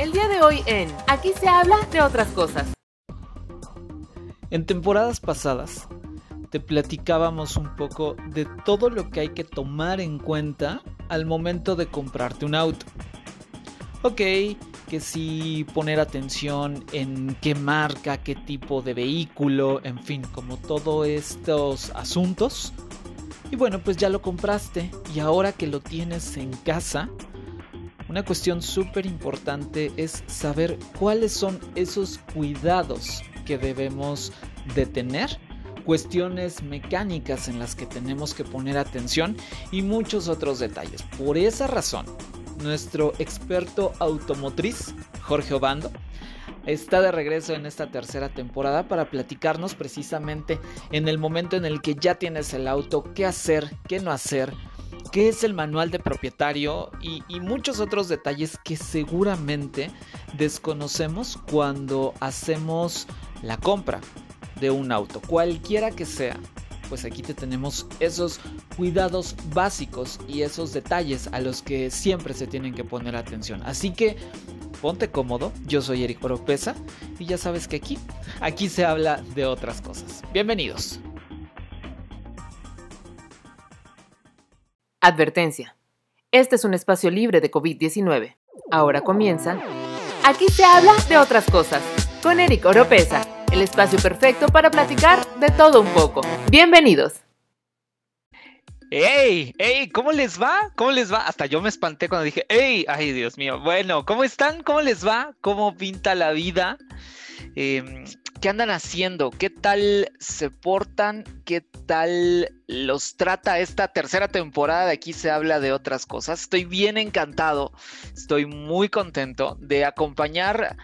El día de hoy en Aquí se habla de otras cosas. En temporadas pasadas te platicábamos un poco de todo lo que hay que tomar en cuenta al momento de comprarte un auto. Ok, que sí poner atención en qué marca, qué tipo de vehículo, en fin, como todos estos asuntos. Y bueno, pues ya lo compraste y ahora que lo tienes en casa, una cuestión súper importante es saber cuáles son esos cuidados que debemos de tener, cuestiones mecánicas en las que tenemos que poner atención y muchos otros detalles. Por esa razón, nuestro experto automotriz, Jorge Obando, está de regreso en esta tercera temporada para platicarnos precisamente en el momento en el que ya tienes el auto, qué hacer, qué no hacer, qué es el manual de propietario y, muchos otros detalles que seguramente desconocemos cuando hacemos la compra de un auto, cualquiera que sea. Pues aquí te tenemos esos cuidados básicos y esos detalles a los que siempre se tienen que poner atención. Así que ponte cómodo, yo soy Eric Oropesa y ya sabes que aquí, aquí se habla de otras cosas. Bienvenidos. Advertencia. Este es un espacio libre de COVID-19. Ahora comienza. Aquí se habla de otras cosas. Con Eric Oropesa, el espacio perfecto para platicar de todo un poco. Bienvenidos. ¡Ey! ¡Ey! ¿Cómo les va? ¿Cómo les va? Hasta yo me espanté cuando dije, ¡Ey! ¡Ay, Dios mío! Bueno, ¿cómo están? ¿Cómo les va? ¿Cómo pinta la vida? Eh, ¿Qué andan haciendo? ¿Qué tal se portan? ¿Qué tal los trata esta tercera temporada? De aquí se habla de otras cosas. Estoy bien encantado, estoy muy contento de acompañar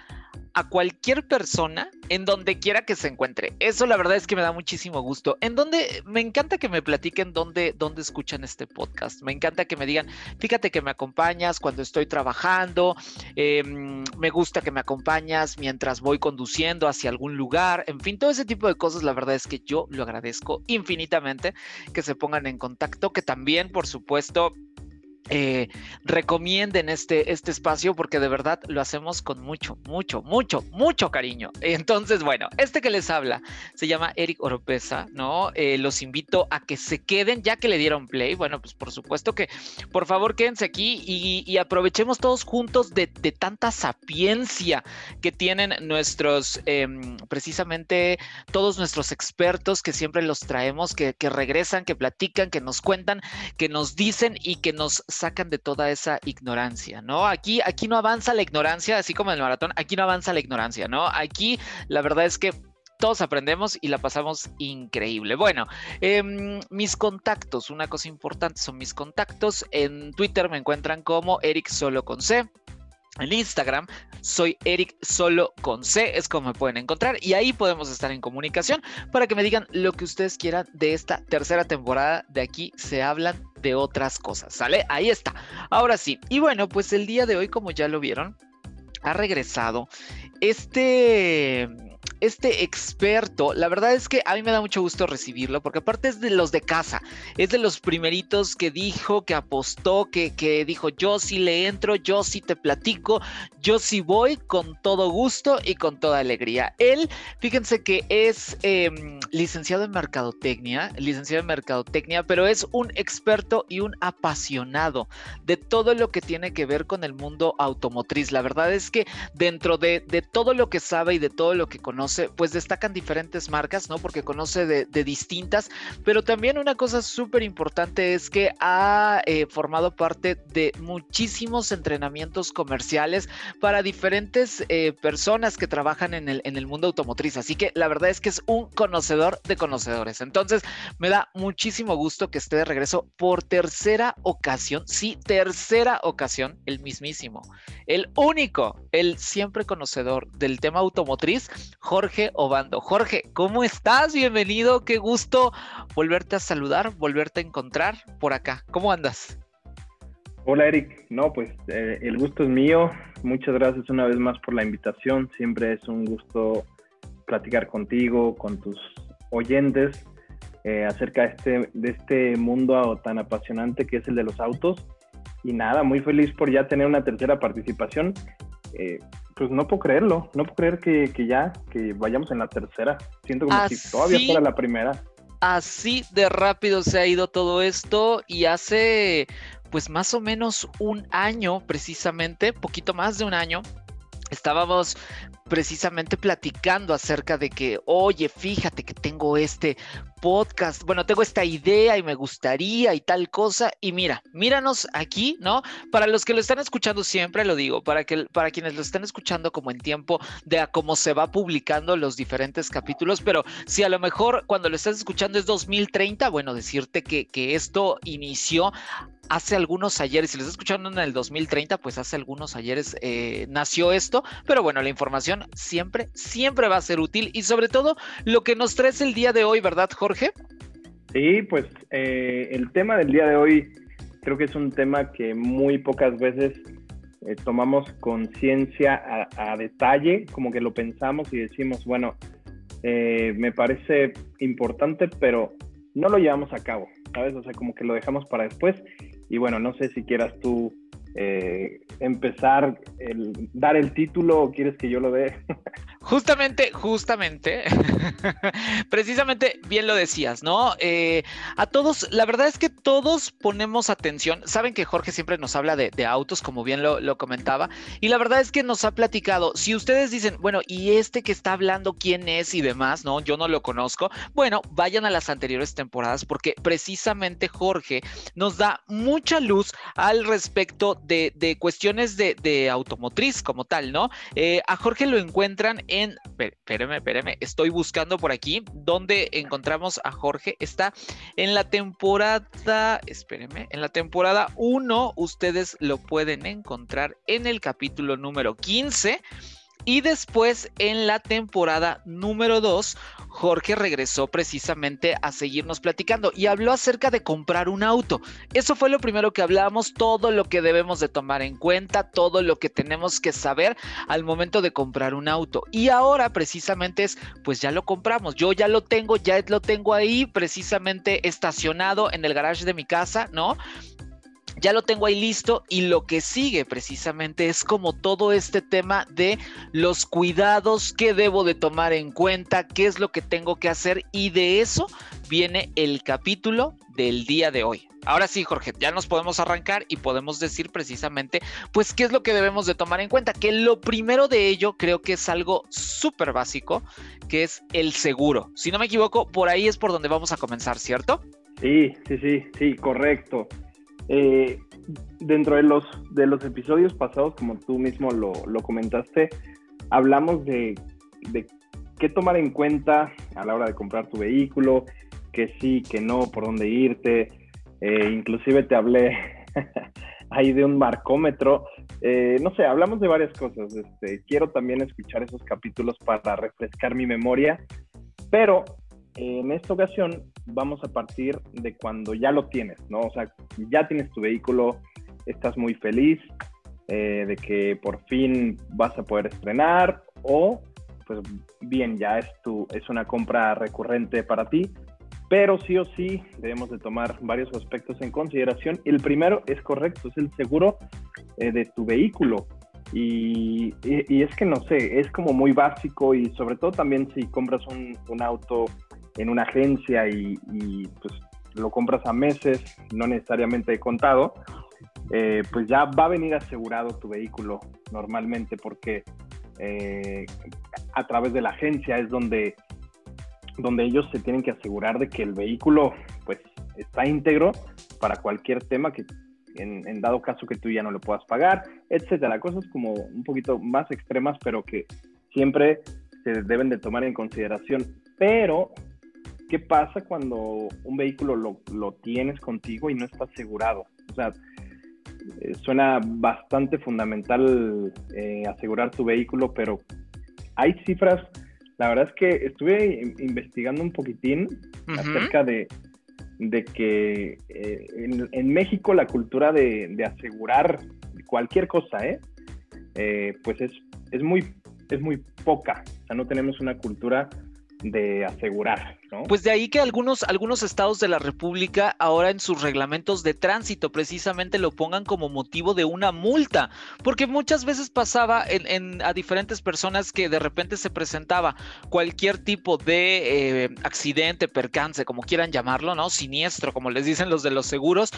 a cualquier persona en donde quiera que se encuentre. Eso la verdad es que me da muchísimo gusto. En donde me encanta que me platiquen dónde, dónde escuchan este podcast. Me encanta que me digan, fíjate que me acompañas cuando estoy trabajando. Em, me gusta que me acompañas mientras voy conduciendo hacia algún lugar. En fin, todo ese tipo de cosas, la verdad es que yo lo agradezco infinitamente que se pongan en contacto, que también, por supuesto, eh, recomienden este, este espacio porque de verdad lo hacemos con mucho, mucho, mucho, mucho cariño. Entonces, bueno, este que les habla se llama Eric Oropesa, ¿no? Eh, los invito a que se queden ya que le dieron play. Bueno, pues por supuesto que por favor quédense aquí y, aprovechemos todos juntos de, tanta sapiencia que tienen nuestros, em, precisamente todos nuestros expertos que siempre los traemos, que, que regresan, que platican, que nos cuentan, que nos dicen y que nos sacan de toda esa ignorancia, ¿no? Aquí, aquí no avanza la ignorancia, así como en el maratón, aquí no avanza la ignorancia, ¿no? Aquí la verdad es que todos aprendemos y la pasamos increíble. Bueno, em, mis contactos, una cosa importante son mis contactos. En Twitter me encuentran como Eric Solo con C. En Instagram soy Eric Solo con C, es como me pueden encontrar y ahí podemos estar en comunicación para que me digan lo que ustedes quieran de esta tercera temporada. De aquí se hablan de otras cosas, ¿sale? Ahí está. Ahora sí, y bueno, pues el día de hoy, como ya lo vieron, ha regresado este este experto, la verdad es que a mí me da mucho gusto recibirlo, porque aparte es de los de casa, es de los primeritos que dijo, que apostó, que, que dijo, yo sí le entro, yo sí te platico, yo sí voy con todo gusto y con toda alegría. Él, fíjense que es em, licenciado en Mercadotecnia, licenciado en Mercadotecnia, pero es un experto y un apasionado de todo lo que tiene que ver con el mundo automotriz. La verdad es que dentro de, de todo lo que sabe y de todo lo que conoce, pues destacan diferentes marcas, ¿no? Porque conoce de, distintas, pero también una cosa súper importante es que ha eh, formado parte de muchísimos entrenamientos comerciales para diferentes eh, personas que trabajan en el, en el mundo automotriz. Así que la verdad es que es un conocedor de conocedores. Entonces, me da muchísimo gusto que esté de regreso por tercera ocasión. Sí, tercera ocasión, el mismísimo, el único, el siempre conocedor del tema automotriz, Jorge Obando. Jorge, ¿cómo estás? Bienvenido, qué gusto volverte a saludar, volverte a encontrar por acá. ¿Cómo andas? Hola Eric, no, pues eh, el gusto es mío. Muchas gracias una vez más por la invitación. Siempre es un gusto platicar contigo, con tus oyentes, eh, acerca de este, este mundo tan apasionante que es el de los autos. Y nada, muy feliz por ya tener una tercera participación eh, pues no puedo creerlo, no puedo creer que, ya, que vayamos en la tercera. Siento como si todavía fuera la primera. Así de rápido se ha ido todo esto y hace pues más o menos un año precisamente, poquito más de un año, estábamos precisamente platicando acerca de que, oye, fíjate que tengo este podcast, bueno, tengo esta idea y me gustaría y tal cosa. Y mira, míranos aquí, ¿no? Para los que lo están escuchando siempre, lo digo, para, que, para quienes lo están escuchando como en tiempo de a cómo se va publicando los diferentes capítulos, pero si a lo mejor cuando lo estás escuchando es 2030, bueno, decirte que, que esto inició hace algunos ayeres, si lo estás escuchando en el 2030, pues hace algunos ayeres eh, nació esto, pero bueno, la información siempre, siempre va a ser útil y sobre todo lo que nos traes el día de hoy, ¿verdad, Jorge? Sí, pues eh, el tema del día de hoy creo que es un tema que muy pocas veces eh, tomamos conciencia a, detalle, como que lo pensamos y decimos, bueno, me parece importante, pero no lo llevamos a cabo, ¿sabes? O sea, como que lo dejamos para después y bueno, no sé si quieras tú eh, empezar, el, dar el título o quieres que yo lo dé. Justamente, justamente, precisamente bien lo decías, ¿no? Eh, a todos, la verdad es que todos ponemos atención. Saben que Jorge siempre nos habla de, autos, como bien lo, lo, comentaba, y la verdad es que nos ha platicado. Si ustedes dicen, bueno, ¿y este que está hablando quién es y demás, no? Yo no lo conozco. Bueno, vayan a las anteriores temporadas porque precisamente Jorge nos da mucha luz al respecto de, de cuestiones de, de, automotriz como tal, ¿no? Eh, a Jorge lo encuentran en en, espéreme, espéreme, estoy buscando por aquí donde encontramos a Jorge. Está en la temporada, espéreme, en la temporada 1 ustedes lo pueden encontrar en el capítulo número 15 y después en la temporada número 2, Jorge regresó precisamente a seguirnos platicando y habló acerca de comprar un auto. Eso fue lo primero que hablamos, todo lo que debemos de tomar en cuenta, todo lo que tenemos que saber al momento de comprar un auto. Y ahora precisamente es, pues ya lo compramos, yo ya lo tengo, ya lo tengo ahí precisamente estacionado en el garage de mi casa, ¿no? Ya lo tengo ahí listo y lo que sigue precisamente es como todo este tema de los cuidados que debo de tomar en cuenta, qué es lo que tengo que hacer y de eso viene el capítulo del día de hoy. Ahora sí, Jorge, ya nos podemos arrancar y podemos decir precisamente, pues, qué es lo que debemos de tomar en cuenta. Que lo primero de ello creo que es algo súper básico, que es el seguro. Si no me equivoco, por ahí es por donde vamos a comenzar, ¿cierto? Sí, sí, sí, sí, correcto. Eh, dentro de los, de los episodios pasados, como tú mismo lo, comentaste, hablamos de, qué tomar en cuenta a la hora de comprar tu vehículo, que sí, que no, por dónde irte. Eh, inclusive te hablé ahí de un marcómetro. Eh, no sé, hablamos de varias cosas. Este, quiero también escuchar esos capítulos para refrescar mi memoria, pero en esta ocasión vamos a partir de cuando ya lo tienes, ¿no? O sea, ya tienes tu vehículo, estás muy feliz eh, de que por fin vas a poder estrenar o, pues bien, ya es, tu, es una compra recurrente para ti, pero sí o sí debemos de tomar varios aspectos en consideración. El primero es correcto, es el seguro eh, de tu vehículo. Y, es que no sé, es como muy básico y sobre todo también si compras un, un auto en una agencia y, pues lo compras a meses, no necesariamente contado, eh, pues ya va a venir asegurado tu vehículo normalmente porque eh, a través de la agencia es donde, donde ellos se tienen que asegurar de que el vehículo pues está íntegro para cualquier tema que en, en, dado caso que tú ya no lo puedas pagar, etcétera. Cosas como un poquito más extremas, pero que siempre se deben de tomar en consideración. Pero ¿qué pasa cuando un vehículo lo, tienes contigo y no está asegurado? O sea, eh, suena bastante fundamental eh, asegurar tu vehículo, pero hay cifras, la verdad es que estuve investigando un poquitín acerca de, que eh, en, México la cultura de, asegurar cualquier cosa, pues es, es, muy, es muy poca. O sea, no tenemos una cultura de asegurar, Pues de ahí que algunos, algunos estados de la República ahora en sus reglamentos de tránsito precisamente lo pongan como motivo de una multa, porque muchas veces pasaba en, a diferentes personas que de repente se presentaba cualquier tipo de eh, accidente, percance, como quieran llamarlo, ¿no? Siniestro, como les dicen los de los seguros,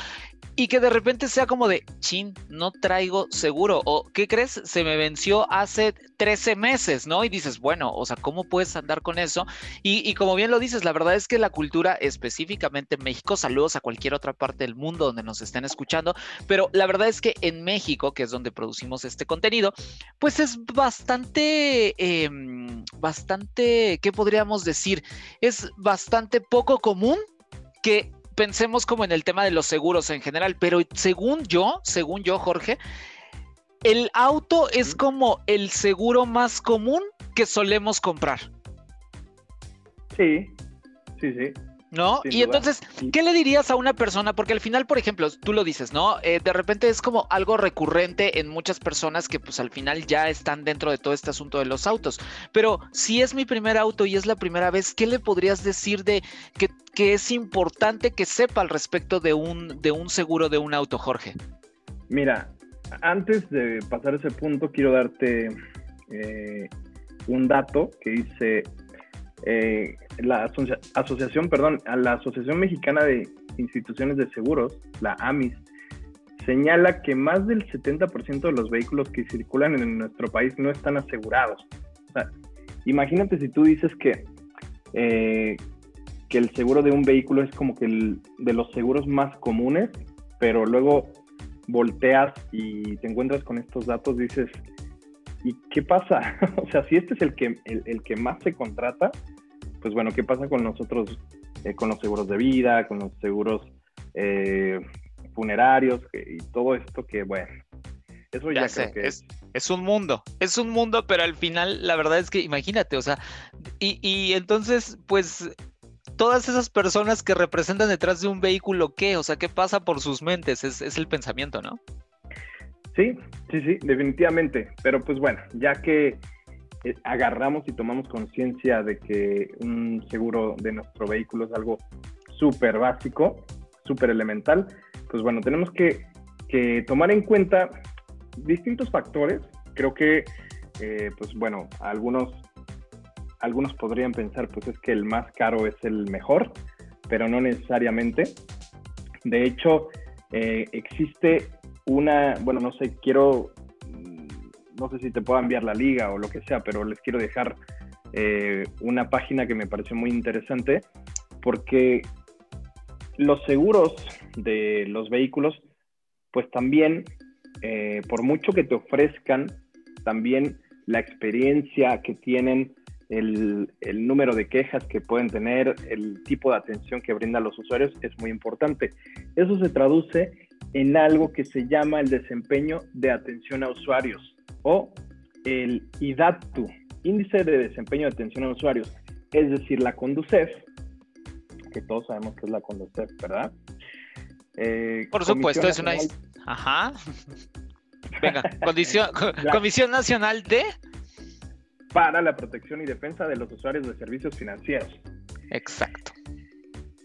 y que de repente sea como de, chin, no traigo seguro, o ¿qué crees? Se me venció hace 13 meses, ¿no? Y dices, bueno, o sea, ¿cómo puedes andar con eso? Y, y como bien lo dices, la verdad es que la cultura, específicamente en México, saludos a cualquier otra parte del mundo donde nos estén escuchando, pero la verdad es que en México, que es donde producimos este contenido, pues es bastante, em, bastante, ¿qué podríamos decir? Es bastante poco común que pensemos como en el tema de los seguros en general, pero según yo, según yo, Jorge, el auto es como el seguro más común que solemos comprar. Sí, sí, sí. ¿No? y entonces, ¿qué le dirías a una persona? Porque al final, por ejemplo, tú lo dices, ¿no? Eh, de repente es como algo recurrente en muchas personas que pues al final ya están dentro de todo este asunto de los autos. Pero si es mi primer auto y es la primera vez, ¿qué le podrías decir de que, que es importante que sepa al respecto de un, de un seguro de un auto, Jorge? Mira, antes de pasar ese punto, quiero darte eh, un dato que dice eh, la asociación, perdón, la Asociación Mexicana de Instituciones de Seguros, la AMIS, señala que más del 70% de los vehículos que circulan en nuestro país no están asegurados. imagínate si tú dices que, eh, que el seguro de un vehículo es como que el, de los seguros más comunes, pero luego volteas y te encuentras con estos datos, dices, ¿y qué pasa? o sea, si este es el que, el, que más se contrata, pues bueno, ¿qué pasa con nosotros, eh, con los seguros de vida, con los seguros eh, funerarios y todo esto que, bueno, eso ya, sé, que es, es un mundo, es un mundo, pero al final la verdad es que imagínate, o sea, y, y entonces, pues todas esas personas que representan detrás de un vehículo, ¿qué? O sea, ¿qué pasa por sus mentes? Es, es el pensamiento, ¿no? Sí, sí, sí, definitivamente. Pero pues bueno, ya que agarramos y tomamos conciencia de que un seguro de nuestro vehículo es algo súper básico, súper elemental, pues bueno, tenemos que, tomar en cuenta distintos factores. Creo que, eh, pues bueno, algunos, algunos podrían pensar, pues es que el más caro es el mejor, pero no necesariamente. De hecho, eh, existe una, bueno, no sé, quiero, no sé si te puedo enviar la liga o lo que sea, pero les quiero dejar eh, una página que me pareció muy interesante porque los seguros de los vehículos, pues también, eh, por mucho que te ofrezcan, también la experiencia que tienen, el, el, número de quejas que pueden tener, el tipo de atención que brindan los usuarios es muy importante. Eso se traduce en algo que se llama el desempeño de atención a usuarios o el IDATU, Índice de Desempeño de Atención a Usuarios, es decir, la Conducef, que todos sabemos que es la Conducef, ¿verdad? Eh, Por supuesto, es una... Ajá. Venga, Comisión Nacional de... Para la protección y defensa de los usuarios de servicios financieros. Exacto.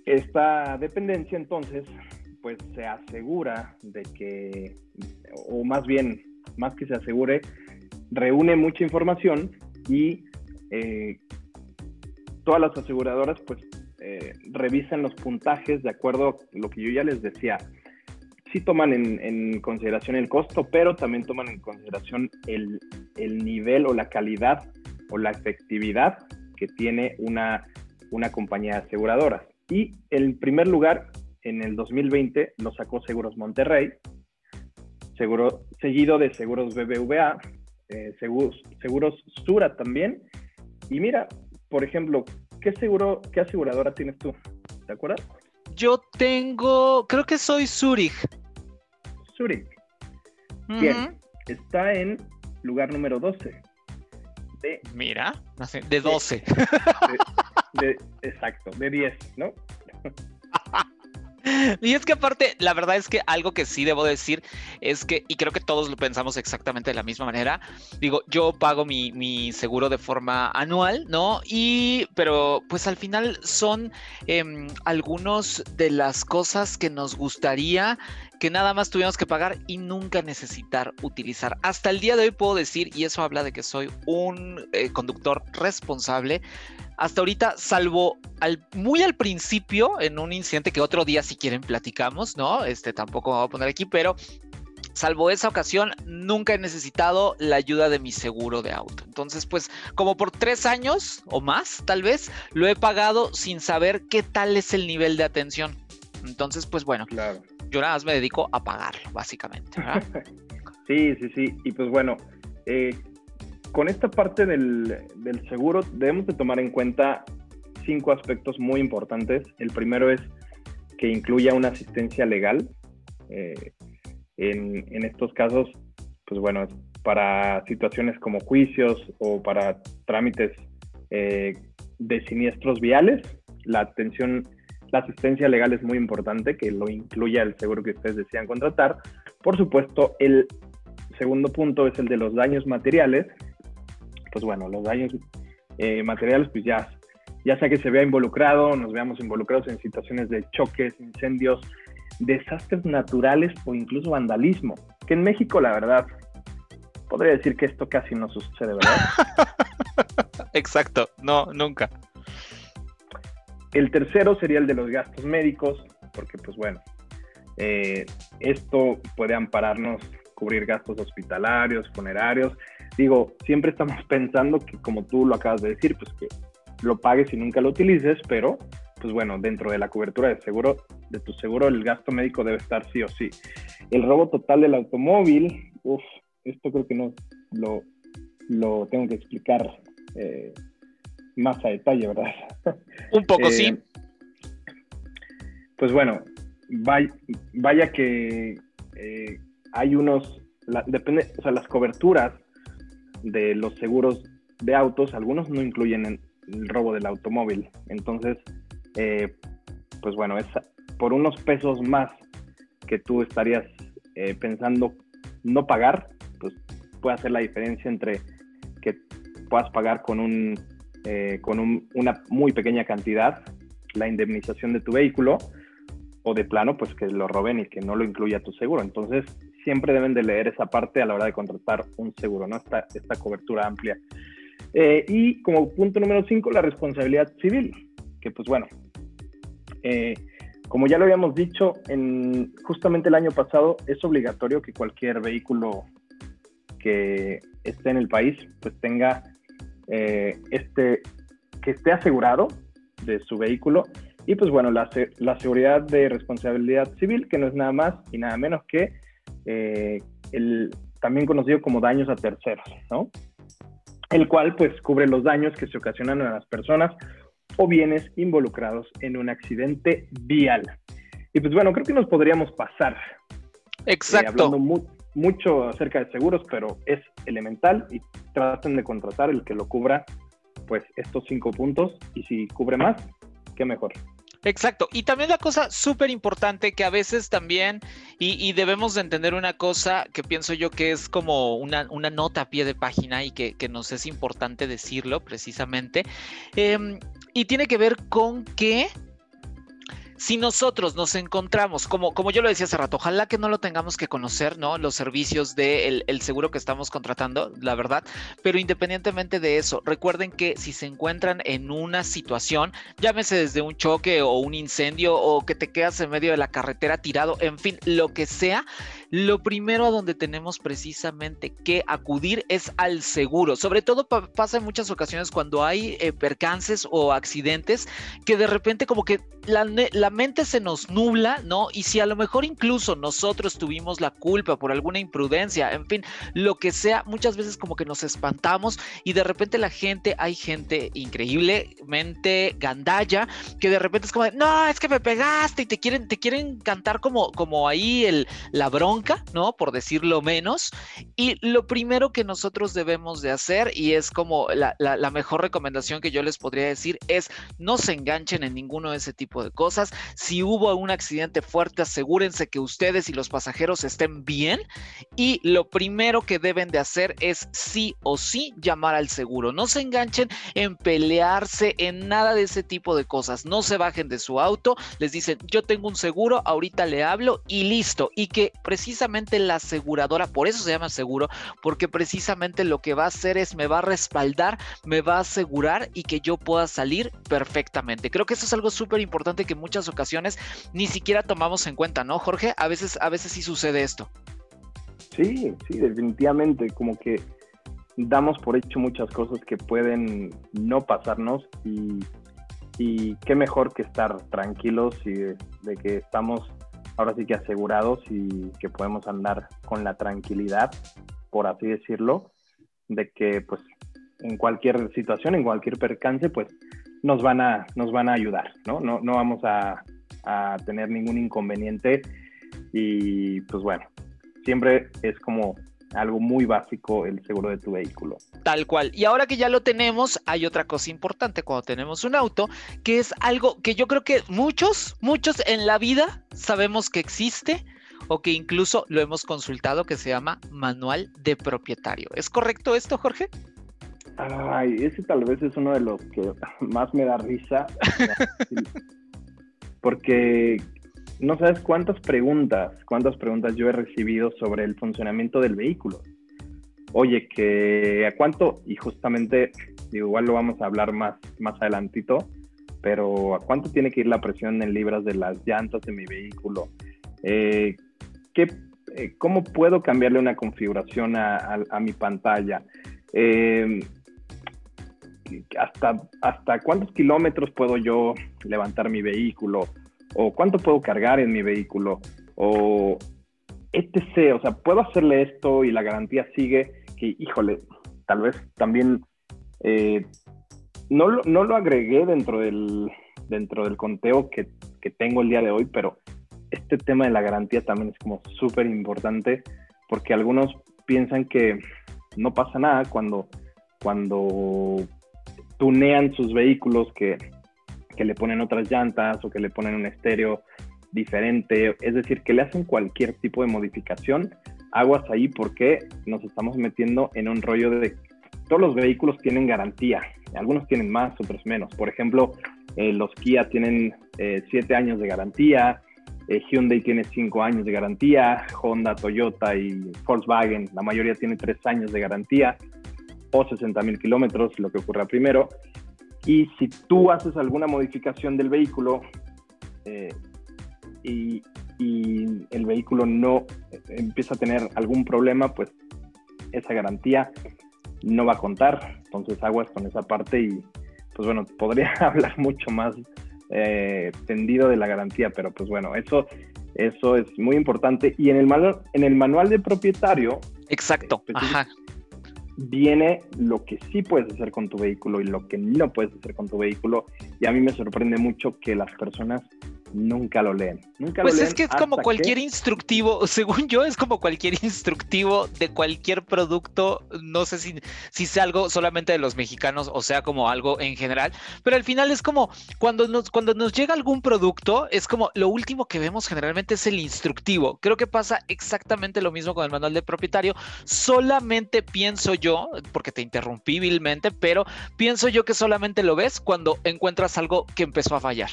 Esta dependencia entonces pues se asegura de que, o más bien, más que se asegure, reúne mucha información y eh, todas las aseguradoras pues eh, revisan los puntajes de acuerdo a lo que yo ya les decía. Sí toman en, consideración el costo, pero también toman en consideración el, el, nivel o la calidad o la efectividad que tiene una, una compañía aseguradora. Y en primer lugar en el 2020 lo sacó Seguros Monterrey, seguro, seguido de Seguros BBVA, eh, seguros, seguros Sura también. Y mira, por ejemplo, ¿qué seguro, qué aseguradora tienes tú? ¿Te acuerdas? Yo tengo, creo que soy Zurich. Zurich. Bien, está en lugar número 12. De, Mira, de 12. exacto, de 10, ¿no? Y es que aparte, la verdad es que algo que sí debo decir es que, y creo que todos lo pensamos exactamente de la misma manera, digo, yo pago mi, mi seguro de forma anual, ¿no? Y, pero pues al final son eh, algunos de las cosas que nos gustaría que nada más tuvimos que pagar y nunca necesitar utilizar. Hasta el día de hoy puedo decir, y eso habla de que soy un eh, conductor responsable, hasta ahorita, salvo al, muy al principio, en un incidente que otro día si quieren platicamos, ¿no? Este tampoco me voy a poner aquí, pero salvo esa ocasión, nunca he necesitado la ayuda de mi seguro de auto. Entonces, pues, como por tres años o más, tal vez, lo he pagado sin saber qué tal es el nivel de atención. Entonces, pues bueno, claro yo nada más me dedico a pagarlo, básicamente. sí, sí, sí. Y pues bueno, eh, con esta parte del, seguro debemos de tomar en cuenta cinco aspectos muy importantes. El primero es que incluya una asistencia legal. Eh, en, estos casos, pues bueno, para situaciones como juicios o para trámites eh, de siniestros viales, la atención la asistencia legal es muy importante, que lo incluya el seguro que ustedes desean contratar. Por supuesto, el segundo punto es el de los daños materiales. Pues bueno, los daños eh, materiales, pues ya, ya sea que se vea involucrado, nos veamos involucrados en situaciones de choques, incendios, desastres naturales o incluso vandalismo. Que en México, la verdad, podría decir que esto casi no sucede, ¿verdad? Exacto, no, nunca. El tercero sería el de los gastos médicos, porque pues bueno, eh, esto puede ampararnos, cubrir gastos hospitalarios, funerarios. Digo, siempre estamos pensando que como tú lo acabas de decir, pues que lo pagues y nunca lo utilices, pero pues bueno, dentro de la cobertura de seguro, de tu seguro, el gasto médico debe estar sí o sí. El robo total del automóvil, uff, esto creo que no lo, tengo que explicar eh, más a detalle, ¿verdad? Un poco, sí. Eh, pues bueno, vaya, que eh, hay unos, depende, o sea, las coberturas de los seguros de autos, algunos no incluyen el robo del automóvil. Entonces, eh, pues bueno, es por unos pesos más que tú estarías pensando no pagar, pues puede hacer la diferencia entre que puedas pagar con un eh, con una muy pequeña cantidad la indemnización de tu vehículo o de plano, pues que lo roben y que no lo incluya tu seguro. Entonces, siempre deben de leer esa parte a la hora de contratar un seguro, ¿no? Esta, esta cobertura amplia. Eh, y como punto número 5, la responsabilidad civil, que pues bueno, eh, como ya lo habíamos dicho, en, justamente el año pasado es obligatorio que cualquier vehículo que esté en el país pues tenga eh, este, que esté asegurado de su vehículo y pues bueno, la, la, seguridad de responsabilidad civil, que no es nada más y nada menos que eh, el también conocido como daños a terceros, ¿no? El cual pues cubre los daños que se ocasionan a las personas o bienes involucrados en un accidente vial. Y pues bueno, creo que nos podríamos pasar. Eh, Exacto. Mucho acerca de seguros, pero es elemental y traten de contratar el que lo cubra, pues estos cinco puntos y si cubre más, qué mejor. Exacto. Y también la cosa súper importante que a veces también, y, debemos de entender una cosa que pienso yo que es como una, una nota a pie de página y que, que nos es importante decirlo precisamente, em, y tiene que ver con que si nosotros nos encontramos, como, como yo lo decía hace rato, ojalá que no lo tengamos que conocer, ¿no? Los servicios del el seguro que estamos contratando, la verdad, pero independientemente de eso, recuerden que si se encuentran en una situación, llámese desde un choque o un incendio o que te quedas en medio de la carretera tirado, en fin, lo que sea, lo primero a donde tenemos precisamente que acudir es al seguro. Sobre todo pasa en muchas ocasiones cuando hay eh, percances o accidentes que de repente como que la, la mente se nos nubla, ¿no? Y si a lo mejor incluso nosotros tuvimos la culpa por alguna imprudencia, en fin, lo que sea, muchas veces como que nos espantamos y de repente la gente, hay gente increíblemente gandalla que de repente es como, no, es que me pegaste y te quieren, te quieren cantar como, como ahí el, la ¿no? Por decirlo menos. Y lo primero que nosotros debemos de hacer, y es como la, la mejor recomendación que yo les podría decir, es no se enganchen en ninguno de ese tipo de cosas. Si hubo un accidente fuerte, asegúrense que ustedes y los pasajeros estén bien. Y lo primero que deben de hacer es sí o sí llamar al seguro. No se enganchen en pelearse, en nada de ese tipo de cosas. No se bajen de su auto, les dicen, yo tengo un seguro, ahorita le hablo y listo. Y que precisamente la aseguradora, por eso se llama seguro, porque precisamente lo que va a hacer es me va a respaldar, me va a asegurar y que yo pueda salir perfectamente. Creo que eso es algo súper importante que en muchas ocasiones ni siquiera tomamos en cuenta, ¿no, Jorge? A veces, a veces sí sucede esto. Sí, sí, definitivamente, como que damos por hecho muchas cosas que pueden no pasarnos y, qué mejor que estar tranquilos y de, que estamos ahora sí que asegurados y que podemos andar con la tranquilidad, por así decirlo, de que pues en cualquier situación, en cualquier percance, pues nos van a, nos van a ayudar, ¿no? No, no vamos a, a tener ningún inconveniente y pues bueno, siempre es como algo muy básico el seguro de tu vehículo. Tal cual. Y ahora que ya lo tenemos, hay otra cosa importante cuando tenemos un auto, que es algo que yo creo que muchos, muchos en la vida sabemos que existe o que incluso lo hemos consultado, que se llama manual de propietario. ¿Es correcto esto, Jorge? Ay, ese tal vez es uno de los que más me da risa. porque no sabes cuántas preguntas, cuántas preguntas yo he recibido sobre el funcionamiento del vehículo. Oye, que a cuánto, y justamente, igual lo vamos a hablar más, más adelantito, pero a cuánto tiene que ir la presión en libras de las llantas de mi vehículo. Eh, eh, ¿Cómo puedo cambiarle una configuración a, mi pantalla? Eh, hasta, ¿Hasta cuántos kilómetros puedo yo levantar mi vehículo? O cuánto puedo cargar en mi vehículo, o etc. O sea, puedo hacerle esto y la garantía sigue, que híjole, tal vez también eh, no, lo, no lo agregué dentro del, dentro del conteo que, que tengo el día de hoy, pero este tema de la garantía también es como súper importante porque algunos piensan que no pasa nada cuando, cuando tunean sus vehículos, que que le ponen otras llantas o que le ponen un estéreo diferente, es decir, que le hacen cualquier tipo de modificación, aguas ahí porque nos estamos metiendo en un rollo de todos los vehículos tienen garantía, algunos tienen más, otros menos. Por ejemplo, eh, los Kia tienen 7 eh, años de garantía, eh, Hyundai tiene 5 años de garantía, Honda, Toyota y Volkswagen, la mayoría tiene 3 años de garantía o 60 mil kilómetros, lo que ocurra primero. Y si tú haces alguna modificación del vehículo eh, y, el vehículo no empieza a tener algún problema, pues esa garantía no va a contar. Entonces aguas con esa parte y pues bueno, podría hablar mucho más eh, tendido de la garantía, pero pues bueno, eso, eso es muy importante. Y en el manual, en el manual de propietario. Exacto. Eh, Ajá viene lo que sí puedes hacer con tu vehículo y lo que no puedes hacer con tu vehículo. Y a mí me sorprende mucho que las personas nunca lo leen. Nunca pues lo es que es como cualquier instructivo, según yo, es como cualquier instructivo de cualquier producto. No sé si, si sea algo solamente de los mexicanos o sea como algo en general, pero al final es como cuando nos, cuando nos llega algún producto, es como lo último que vemos generalmente es el instructivo. Creo que pasa exactamente lo mismo con el manual de propietario. Solamente pienso yo, porque te interrumpí vilmente, pero pienso yo que solamente lo ves cuando encuentras algo que empezó a fallar.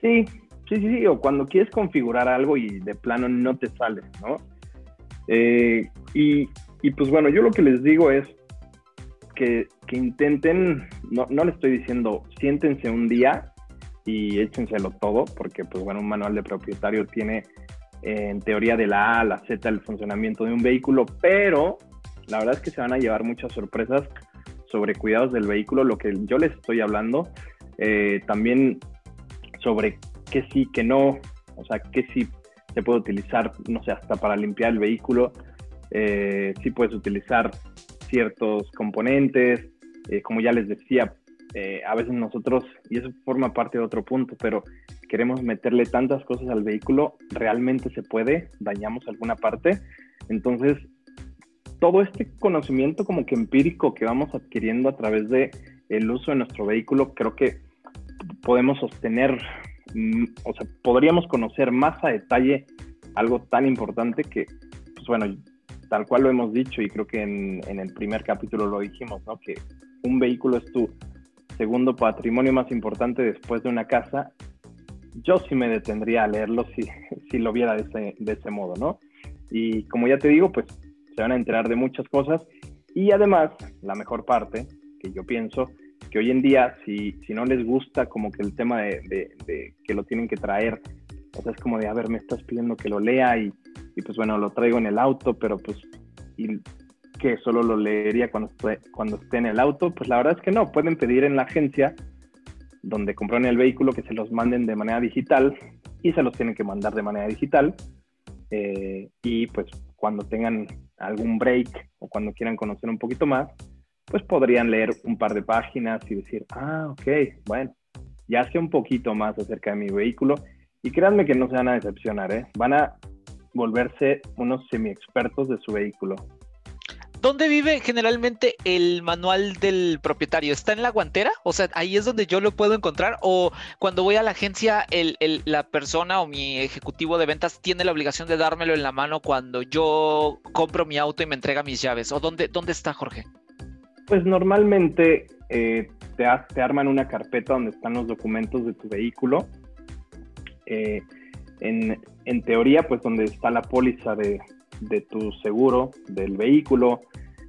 Sí, Sí, sí, sí, o cuando quieres configurar algo y de plano no te sale, ¿no? Eh, y, pues bueno, yo lo que les digo es que, intenten, no, no les estoy diciendo, siéntense un día y échenselo todo, porque pues bueno, un manual de propietario tiene en teoría de la A a la Z el funcionamiento de un vehículo, pero la verdad es que se van a llevar muchas sorpresas sobre cuidados del vehículo, lo que yo les estoy hablando, eh, también sobre qué sí, qué no, o sea, qué sí se puede utilizar, no sé, hasta para limpiar el vehículo, eh, sí puedes utilizar ciertos componentes, eh, como ya les decía, eh, a veces nosotros, y eso forma parte de otro punto, pero queremos meterle tantas cosas al vehículo, realmente se puede, dañamos alguna parte. Entonces, todo este conocimiento como que empírico que vamos adquiriendo a través de el uso de nuestro vehículo, creo que podemos sostener, o sea, podríamos conocer más a detalle algo tan importante que, pues bueno, tal cual lo hemos dicho y creo que en, en el primer capítulo lo dijimos, ¿no? Que un vehículo es tu segundo patrimonio más importante después de una casa. Yo sí me detendría a leerlo si, si lo viera de ese, de ese modo, ¿no? Y como ya te digo, pues se van a enterar de muchas cosas y además, la mejor parte, que yo pienso, que hoy en día, si, si no les gusta como que el tema de, que lo tienen que traer, o sea, es como de, a ver, me estás pidiendo que lo lea y, y pues bueno, lo traigo en el auto, pero pues, y que solo lo leería cuando esté, cuando esté en el auto, pues la verdad es que no, pueden pedir en la agencia donde compraron el vehículo que se los manden de manera digital y se los tienen que mandar de manera digital. Eh, y pues cuando tengan algún break o cuando quieran conocer un poquito más, pues podrían leer un par de páginas y decir, ah, ok, bueno, ya sé un poquito más acerca de mi vehículo. Y créanme que no se van a decepcionar, ¿eh? van a volverse unos semi-expertos de su vehículo. ¿Dónde vive generalmente el manual del propietario? ¿Está en la guantera? O sea, ahí es donde yo lo puedo encontrar. O cuando voy a la agencia, la persona o mi ejecutivo de ventas tiene la obligación de dármelo en la mano cuando yo compro mi auto y me entrega mis llaves. ¿O dónde, dónde está Jorge? Pues normalmente eh, te, te, arman una carpeta donde están los documentos de tu vehículo. Eh, en, en teoría, pues donde está la póliza de, de tu seguro del vehículo,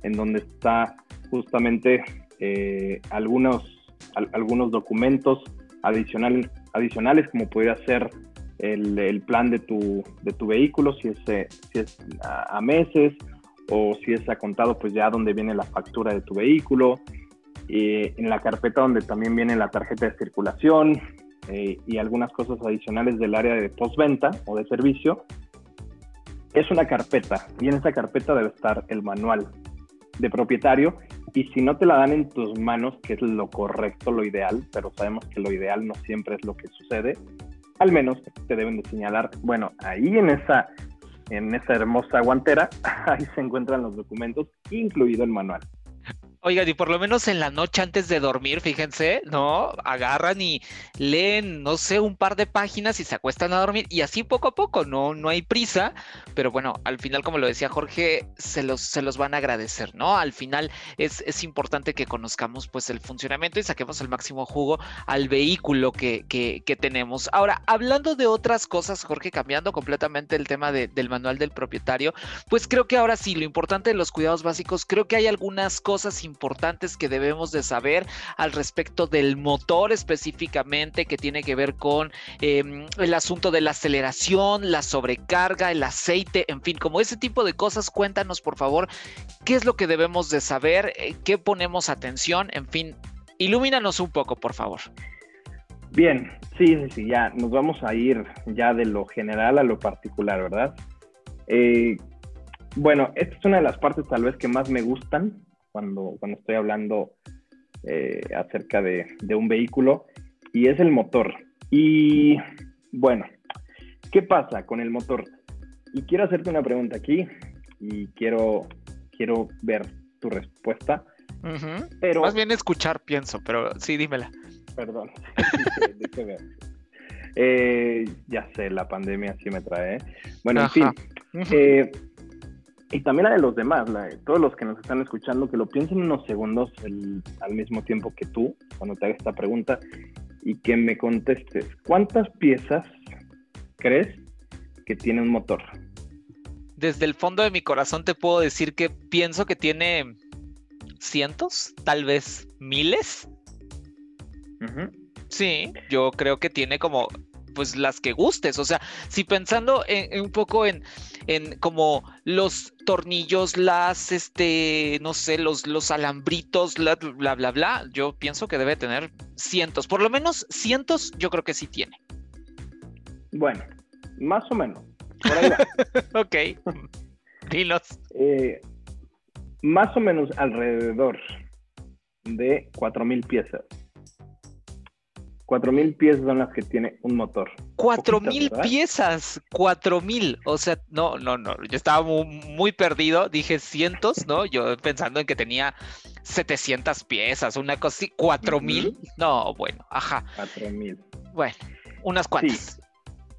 en donde está justamente eh, algunos, algunos documentos adicionales, como pudiera ser el, plan de tu, de tu vehículo, si es, si es a, meses o si es a contado, pues ya donde viene la factura de tu vehículo. en la carpeta donde también viene la tarjeta de circulación eh, y algunas cosas adicionales del área de postventa o de servicio, es una carpeta y en esa carpeta debe estar el manual de propietario y si no te la dan en tus manos, que es lo correcto, lo ideal, pero sabemos que lo ideal no siempre es lo que sucede, al menos te deben de señalar, bueno, ahí en esa, en esa hermosa guantera, ahí se encuentran los documentos, incluido el manual. Oigan, y por lo menos en la noche antes de dormir, fíjense, ¿no? Agarran y leen, no sé, un par de páginas y se acuestan a dormir y así poco a poco, no, no hay prisa, pero bueno, al final, como lo decía Jorge, se los, se los van a agradecer, ¿no? Al final es, es importante que conozcamos pues el funcionamiento y saquemos el máximo jugo al vehículo que, que, tenemos. Ahora, hablando de otras cosas, Jorge, cambiando completamente el tema de, del manual del propietario, pues creo que ahora sí, lo importante de los cuidados básicos, creo que hay algunas cosas importantes que debemos de saber al respecto del motor específicamente que tiene que ver con em, el asunto de la aceleración, la sobrecarga, el aceite, en fin, como ese tipo de cosas, cuéntanos por favor qué es lo que debemos de saber, eh, qué ponemos atención, en fin, ilumínanos un poco por favor. Bien, sí, sí, sí, ya nos vamos a ir ya de lo general a lo particular, ¿verdad? Eh, bueno, esta es una de las partes tal vez que más me gustan cuando, cuando estoy hablando eh, acerca de, de, un vehículo y es el motor. Y bueno, ¿qué pasa con el motor? Y quiero hacerte una pregunta aquí y quiero, quiero ver tu respuesta. pero... Más bien escuchar, pienso, pero sí, dímela. Perdón, eh, ya sé, la pandemia sí me trae. ¿eh? Bueno, en fin, eh, y también la de los demás, la de todos los que nos están escuchando, que lo piensen unos segundos al mismo tiempo que tú, cuando te haga esta pregunta, y que me contestes, ¿cuántas piezas crees que tiene un motor? Desde el fondo de mi corazón te puedo decir que pienso que tiene cientos, tal vez miles. Sí, yo creo que tiene como pues las que gustes. O sea, si pensando en, un poco en, en como los tornillos, las, este, no sé, los, los alambritos, bla, bla, bla, bla, yo pienso que debe tener cientos, por lo menos cientos yo creo que sí tiene. Bueno, más o menos. Por ahí ok, dinos. Eh, más o menos alrededor de 4.000 piezas. Cuatro mil piezas son las que tiene un motor. Cuatro mil piezas, cuatro mil. O sea, no, no, no. Yo estaba muy, perdido. Dije cientos, ¿no? Yo pensando en que tenía 700 piezas, una cosa así. ¿Cuatro mil? No, bueno, ajá. Cuatro mil. Bueno, unas cuantas.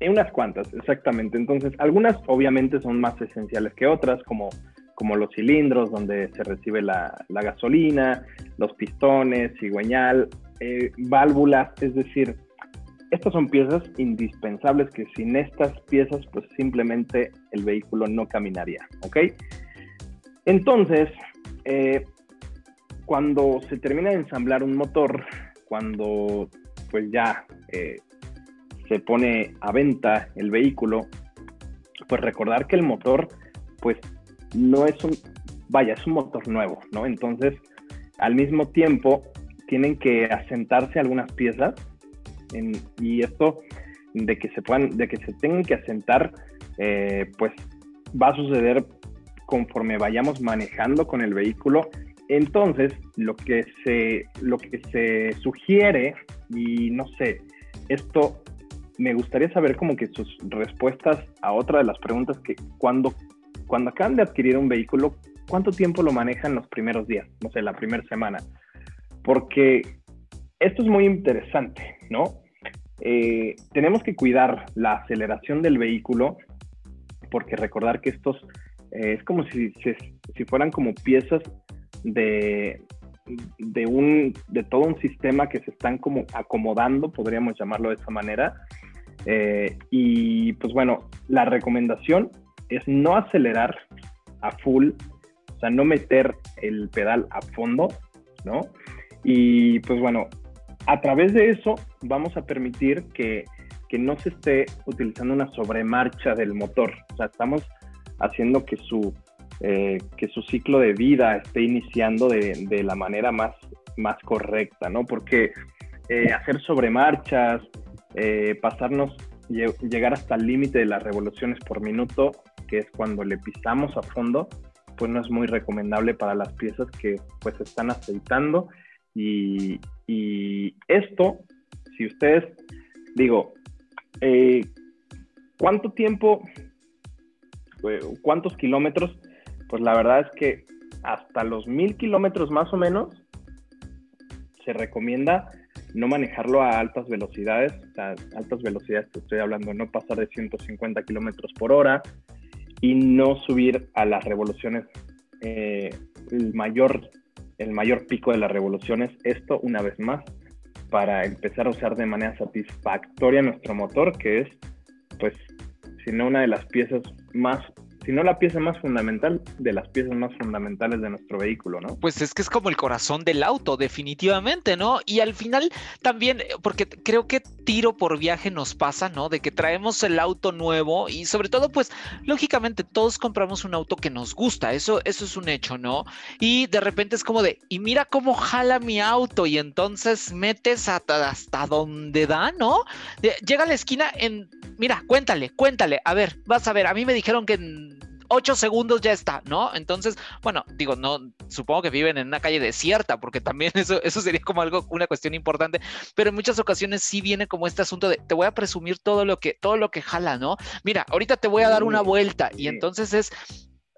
Sí, unas cuantas, exactamente. Entonces, algunas obviamente son más esenciales que otras, como como los cilindros donde se recibe la, la gasolina, los pistones, cigüeñal, eh, válvulas, es decir, estas son piezas indispensables que sin estas piezas pues simplemente el vehículo no caminaría, ¿ok? Entonces, eh, cuando se termina de ensamblar un motor, cuando pues ya eh, se pone a venta el vehículo, pues recordar que el motor pues no es un, vaya, es un motor nuevo, ¿no? Entonces, al mismo tiempo, tienen que asentarse algunas piezas y esto de que se puedan, de que se tengan que asentar, eh, pues va a suceder conforme vayamos manejando con el vehículo. Entonces, lo que se, lo que se sugiere, y no sé, esto me gustaría saber como que sus respuestas a otra de las preguntas que cuando, cuando acaban de adquirir un vehículo, ¿cuánto tiempo lo manejan los primeros días? No sé, la primera semana porque esto es muy interesante, ¿no? Eh, tenemos que cuidar la aceleración del vehículo, porque recordar que estos eh, es como si, fueran como piezas de, de, un, de todo un sistema que se están como acomodando, podríamos llamarlo de esa manera. Eh, y pues bueno, la recomendación es no acelerar a full, o sea, no meter el pedal a fondo, ¿no? Y pues bueno, a través de eso vamos a permitir que, no se esté utilizando una sobremarcha del motor. O sea, estamos haciendo que su, eh, que su ciclo de vida esté iniciando de, la manera más, más correcta, ¿no? Porque eh, hacer sobremarchas, eh, pasarnos, llegar hasta el límite de las revoluciones por minuto, que es cuando le pisamos a fondo, pues no es muy recomendable para las piezas que pues están aceitando y, esto, si ustedes, digo, eh, ¿cuánto tiempo, eh, cuántos kilómetros? Pues la verdad es que hasta los mil kilómetros más o menos se recomienda no manejarlo a altas velocidades, sea, altas velocidades estoy hablando, no pasar de 150 kilómetros por hora y no subir a las revoluciones eh, el mayor el mayor pico de las revoluciones. Esto, una vez más, para empezar a usar de manera satisfactoria nuestro motor, que es, pues, si no una de las piezas más si no la pieza más fundamental de las piezas más fundamentales de nuestro vehículo, ¿no? Pues es que es como el corazón del auto, definitivamente, ¿no? Y al final también, porque creo que tiro por viaje nos pasa, ¿no? De que traemos el auto nuevo y sobre todo, pues, lógicamente todos compramos un auto que nos gusta, eso, eso es un hecho, ¿no? Y de repente es como de, y mira cómo jala mi auto y entonces metes hasta, hasta donde da, ¿no? Llega a la esquina en, mira, cuéntale, cuéntale, a ver, vas a ver, a mí me dijeron que ocho segundos ya está, ¿no? Entonces, bueno, digo, no, supongo que viven en una calle desierta, porque también eso, eso sería como algo, una cuestión importante, pero en muchas ocasiones sí viene como este asunto de, te voy a presumir todo lo que, todo lo que jala, ¿no? Mira, ahorita te voy a dar una vuelta y entonces es,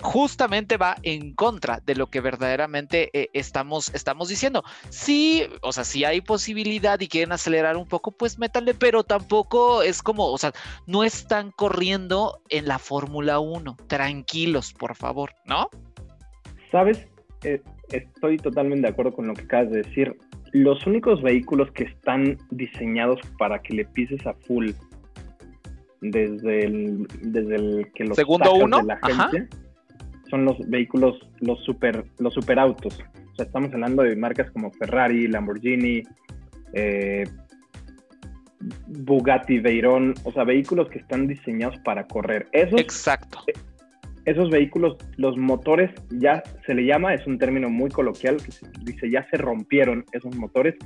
justamente va en contra de lo que verdaderamente eh, estamos, estamos diciendo. Sí, o sea, si hay posibilidad y quieren acelerar un poco, pues métanle, pero tampoco es como, o sea, no están corriendo en la Fórmula 1. Tranquilos, por favor, ¿no? Sabes, eh, estoy totalmente de acuerdo con lo que acabas de decir. Los únicos vehículos que están diseñados para que le pises a full desde el, desde el que los segundo uno de la agencia, son los vehículos, los super, los superautos. O sea, estamos hablando de marcas como Ferrari, Lamborghini, eh, Bugatti, Veyron, o sea, vehículos que están diseñados para correr. Esos, Exacto. Esos vehículos, los motores ya se le llama, es un término muy coloquial que se dice ya se rompieron esos motores,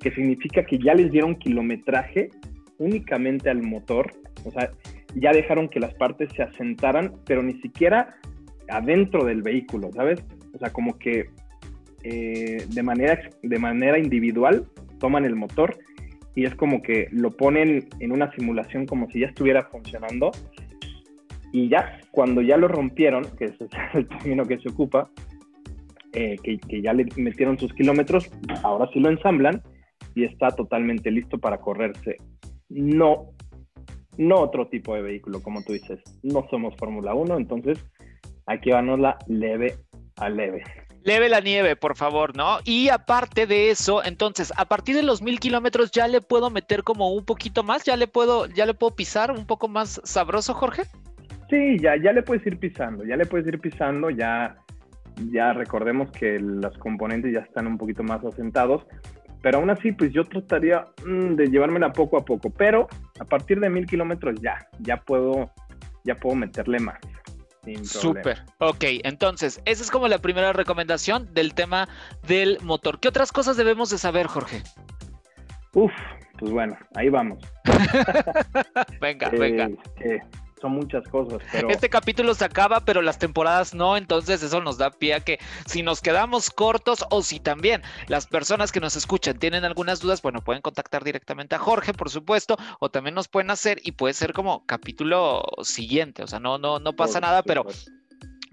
que significa que ya les dieron kilometraje únicamente al motor, o sea, ya dejaron que las partes se asentaran, pero ni siquiera adentro del vehículo, ¿sabes? O sea, como que eh, de, manera, de manera individual toman el motor y es como que lo ponen en una simulación como si ya estuviera funcionando y ya cuando ya lo rompieron, que es el término que se ocupa, eh, que, que, ya le metieron sus kilómetros, ahora sí lo ensamblan y está totalmente listo para correrse. No, no otro tipo de vehículo, como tú dices. No somos Fórmula 1, entonces aquí vamos la leve a leve. Leve la nieve, por favor, ¿no? Y aparte de eso, entonces, a partir de los mil kilómetros ya le puedo meter como un poquito más, ya le puedo, ya le puedo pisar un poco más sabroso, Jorge. Sí, ya, ya le puedes ir pisando, ya le puedes ir pisando, ya, ya recordemos que los componentes ya están un poquito más asentados, pero aún así, pues yo trataría mm, de llevármela poco a poco, pero a partir de mil kilómetros ya, ya puedo, ya puedo meterle más. Súper. Ok, entonces, esa es como la primera recomendación del tema del motor. ¿Qué otras cosas debemos de saber, Jorge? Uf, pues bueno, ahí vamos. venga, venga. Eh, son muchas cosas. Pero... Este capítulo se acaba, pero las temporadas no, entonces eso nos da pie a que si nos quedamos cortos o si también las personas que nos escuchan tienen algunas dudas, bueno, pueden contactar directamente a Jorge, por supuesto, o también nos pueden hacer y puede ser como capítulo siguiente, o sea, no, no, no pasa nada, pero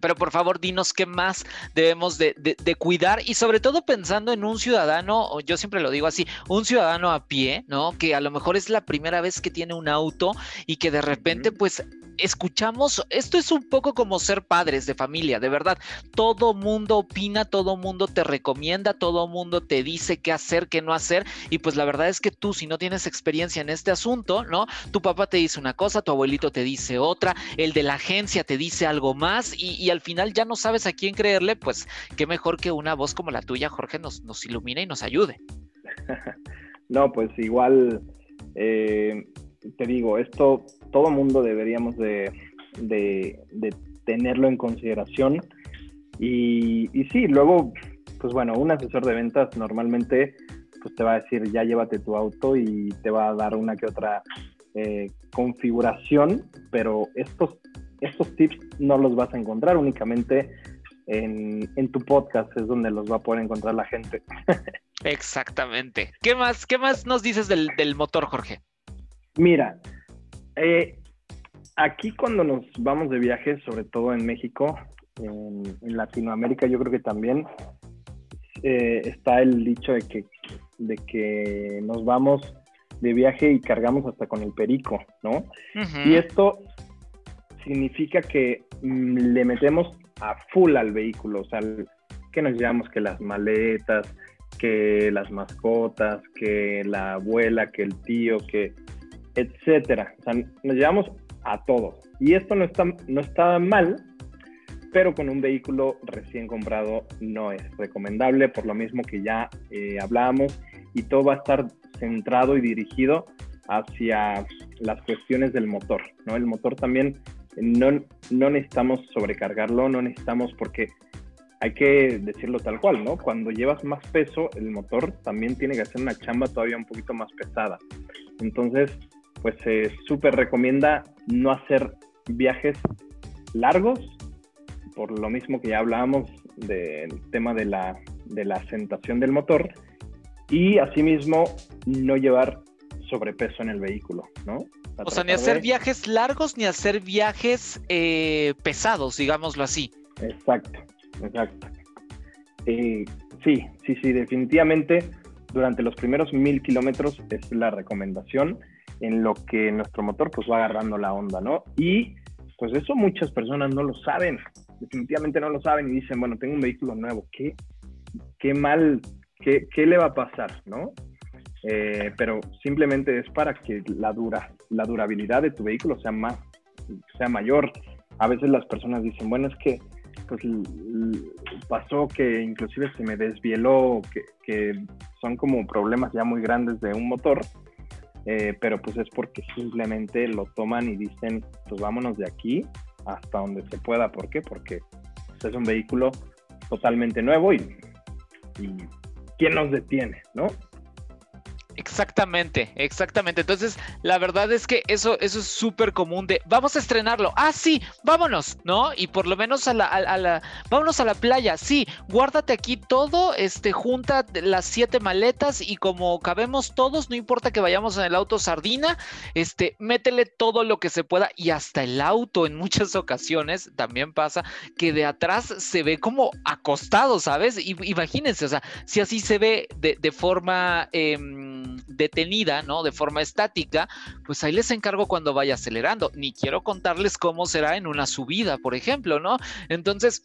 pero por favor dinos qué más debemos de, cuidar y sobre todo pensando en un ciudadano, yo siempre lo digo así, un ciudadano a pie, ¿no? Que a lo mejor es la primera vez que tiene un auto y que de repente pues escuchamos, esto es un poco como ser padres de familia, de verdad, todo mundo opina, todo mundo te recomienda, todo mundo te dice qué hacer, qué no hacer y pues la verdad es que tú si no tienes experiencia en este asunto, ¿no? Tu papá te dice una cosa, tu abuelito te dice otra, el de la agencia te dice algo más y al final ya no sabes a quién creerle, pues qué mejor que una voz como la tuya, Jorge, nos, ilumine y nos ayude. no, pues igual, eh, te digo, esto todo mundo deberíamos de, tenerlo en consideración. Y, y sí, luego, pues bueno, un asesor de ventas normalmente pues te va a decir ya llévate tu auto y te va a dar una que otra eh, configuración, pero estos estos tips no los vas a encontrar únicamente en, tu podcast, es donde los va a poder encontrar la gente. Exactamente. ¿Qué más, qué más nos dices del, motor, Jorge? Mira, eh, aquí cuando nos vamos de viaje, sobre todo en México, en, Latinoamérica, yo creo que también eh, está el dicho de que, de que nos vamos de viaje y cargamos hasta con el perico, ¿no? Y esto significa que mm, le metemos a full al vehículo, o sea, que nos llevamos que las maletas, que las mascotas, que la abuela, que el tío, que etcétera. O sea, nos llevamos a todo. Y esto no está, no está mal, pero con un vehículo recién comprado no es recomendable, por lo mismo que ya eh, hablábamos, y todo va a estar centrado y dirigido hacia las cuestiones del motor, ¿no? El motor también no, no necesitamos sobrecargarlo, no necesitamos porque hay que decirlo tal cual, ¿no? Cuando llevas más peso, el motor también tiene que hacer una chamba todavía un poquito más pesada. Entonces, pues se súper recomienda no hacer viajes largos, por lo mismo que ya hablábamos del tema de la, de la asentación del motor, y asimismo no llevar sobrepeso en el vehículo, ¿no? O sea, ni hacer viajes largos ni hacer viajes eh, pesados, digámoslo así. Exacto, exacto. Eh, sí, sí, sí, definitivamente durante los primeros mil kilómetros es la recomendación en lo que nuestro motor pues va agarrando la onda, ¿no? Y pues eso muchas personas no lo saben, definitivamente no lo saben y dicen, bueno, tengo un vehículo nuevo, ¿qué, qué mal, qué, qué le va a pasar, ¿no? Eh, pero simplemente es para que la, dura, la durabilidad de tu vehículo sea, más, sea mayor. A veces las personas dicen, bueno, es que pues pasó que inclusive se me desvieló, que, que son como problemas ya muy grandes de un motor, eh, pero pues es porque simplemente lo toman y dicen, pues vámonos de aquí hasta donde se pueda. ¿Por qué? Porque es un vehículo totalmente nuevo y, y ¿quién nos detiene, no? Exactamente, exactamente. Entonces, la verdad es que eso, eso es súper común de, vamos a estrenarlo. Ah, sí, vámonos, ¿no? Y por lo menos a la, a, la, vámonos a la playa. Sí, guárdate aquí todo, este, junta las siete maletas y como cabemos todos, no importa que vayamos en el auto sardina, este, métele todo lo que se pueda y hasta el auto en muchas ocasiones también pasa que de atrás se ve como acostado, ¿sabes? Y, imagínense, o sea, si así se ve de, de forma... Eh, detenida, ¿no? De forma estática, pues ahí les encargo cuando vaya acelerando. Ni quiero contarles cómo será en una subida, por ejemplo, ¿no? Entonces,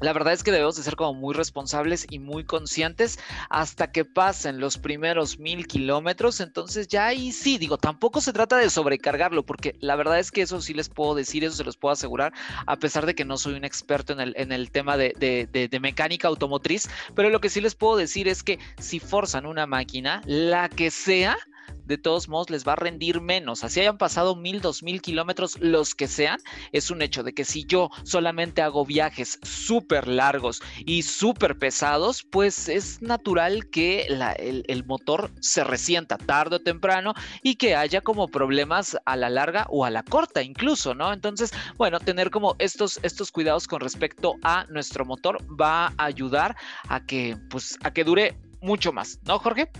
la verdad es que debemos de ser como muy responsables y muy conscientes hasta que pasen los primeros mil kilómetros. Entonces ya ahí sí, digo, tampoco se trata de sobrecargarlo, porque la verdad es que eso sí les puedo decir, eso se los puedo asegurar, a pesar de que no soy un experto en el, en el tema de, de mecánica automotriz, pero lo que sí les puedo decir es que si forzan una máquina, la que sea, de todos modos les va a rendir menos. Así hayan pasado mil, dos mil kilómetros, los que sean, es un hecho de que si yo solamente hago viajes súper largos y súper pesados, pues es natural que el, motor se resienta tarde o temprano y que haya como problemas a la larga o a la corta incluso, ¿no? Entonces, bueno, tener como estos, estos cuidados con respecto a nuestro motor va a ayudar a que, pues, a que dure mucho más, ¿no, Jorge?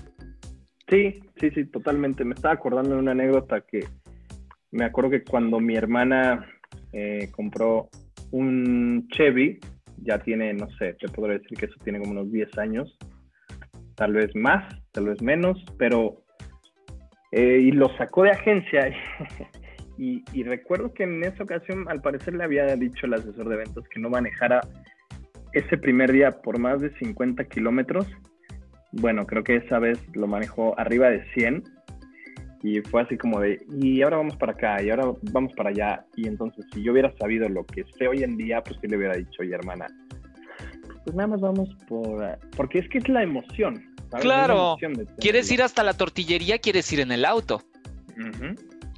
Sí, sí, sí, totalmente. Me estaba acordando de una anécdota que me acuerdo que cuando mi hermana eh, compró un Chevy, ya tiene, no sé, te podría decir que eso tiene como unos 10 años, tal vez más, tal vez menos, pero... Eh, y lo sacó de agencia. y, y, recuerdo que en esa ocasión, al parecer, le había dicho el asesor de eventos que no manejara ese primer día por más de 50 kilómetros bueno, creo que esa vez lo manejó arriba de 100 y fue así como de, y ahora vamos para acá, y ahora vamos para allá. Y entonces, si yo hubiera sabido lo que sé hoy en día, pues sí le hubiera dicho, oye, hermana, pues nada más vamos por... Porque es que es la emoción. Claro, quieres ir hasta la tortillería, quieres ir en el auto.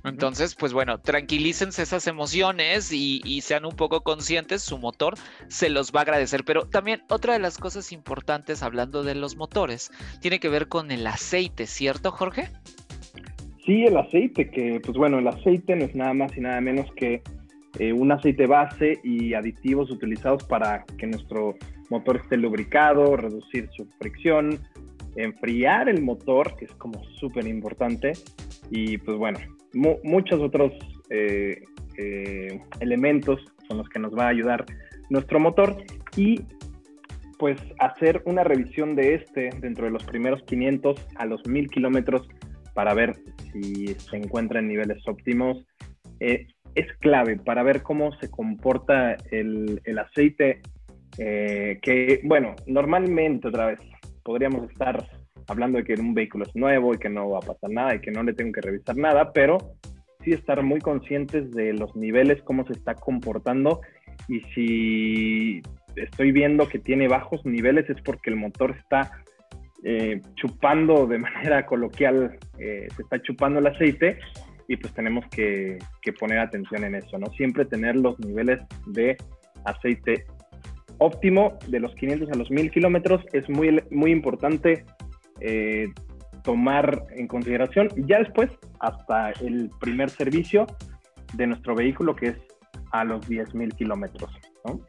Entonces, pues bueno, tranquilícense esas emociones y, sean un poco conscientes, su motor se los va a agradecer. Pero también otra de las cosas importantes hablando de los motores tiene que ver con el aceite, ¿cierto, Jorge? Sí, el aceite, que pues bueno, el aceite no es nada más y nada menos que eh, un aceite base y aditivos utilizados para que nuestro motor esté lubricado, reducir su fricción, enfriar el motor, que es como súper importante, y pues bueno, muchos otros eh, eh, elementos son los que nos va a ayudar nuestro motor y pues hacer una revisión de este dentro de los primeros 500 a los 1000 kilómetros para ver si se encuentra en niveles óptimos. Eh, es clave para ver cómo se comporta el aceite, que bueno, normalmente otra vez podríamos estar hablando de que un vehículo es nuevo y que no va a pasar nada y que no le tengo que revisar nada, pero sí estar muy conscientes de los niveles, cómo se está comportando y si estoy viendo que tiene bajos niveles es porque el motor está eh, chupando de manera coloquial, eh, se está chupando el aceite y pues tenemos que, que, poner atención en eso, ¿no? Siempre tener los niveles de aceite óptimo de los 500 a los 1000 kilómetros es muy, muy importante eh, tomar en consideración. Ya después, hasta el primer servicio de nuestro vehículo, que es a los 10.000 kilómetros. ¿no?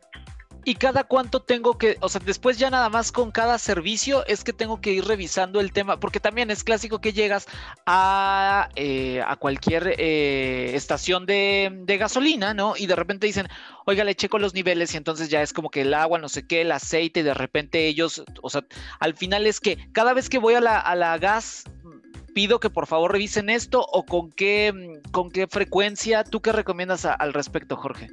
¿Y cada cuánto tengo que, o sea, después ya nada más con cada servicio es que tengo que ir revisando el tema? Porque también es clásico que llegas a, eh, a cualquier eh, estación de, gasolina, ¿no? Y de repente dicen, oiga, le checo los niveles y entonces ya es como que el agua, no sé qué, el aceite, y de repente ellos, o sea, al final es que cada vez que voy a la, a la gas pido que por favor revisen esto o con qué, con qué frecuencia. ¿Tú qué recomiendas al respecto, Jorge?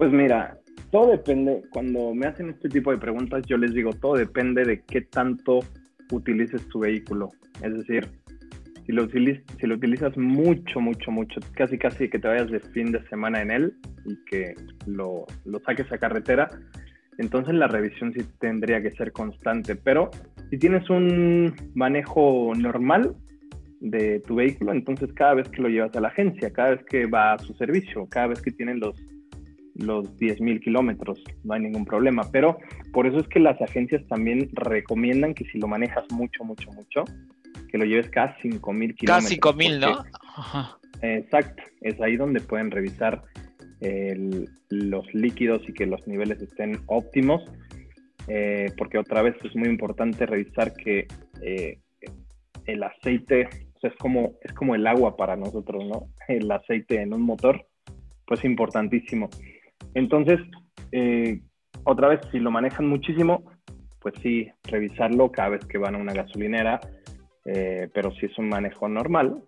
Pues mira, todo depende, cuando me hacen este tipo de preguntas, yo les digo, todo depende de qué tanto utilices tu vehículo. Es decir, si lo, si lo utilizas mucho, mucho, mucho, casi, casi que te vayas de fin de semana en él y que lo, lo saques a carretera, entonces la revisión sí tendría que ser constante. Pero si tienes un manejo normal de tu vehículo, entonces cada vez que lo llevas a la agencia, cada vez que va a su servicio, cada vez que tienen los los 10.000 kilómetros, no hay ningún problema. Pero por eso es que las agencias también recomiendan que si lo manejas mucho, mucho, mucho, que lo lleves cada 5000 kilómetros. Cada 5000, ¿no? Exacto, es ahí donde pueden revisar los líquidos y que los niveles estén óptimos, eh, porque otra vez es muy importante revisar que eh, el aceite es, como, es como el agua para nosotros, ¿no? El aceite en un motor, pues importantísimo. Entonces, eh, otra vez, si lo manejan muchísimo, pues sí, revisarlo cada vez que van a una gasolinera, pero si es un manejo normal,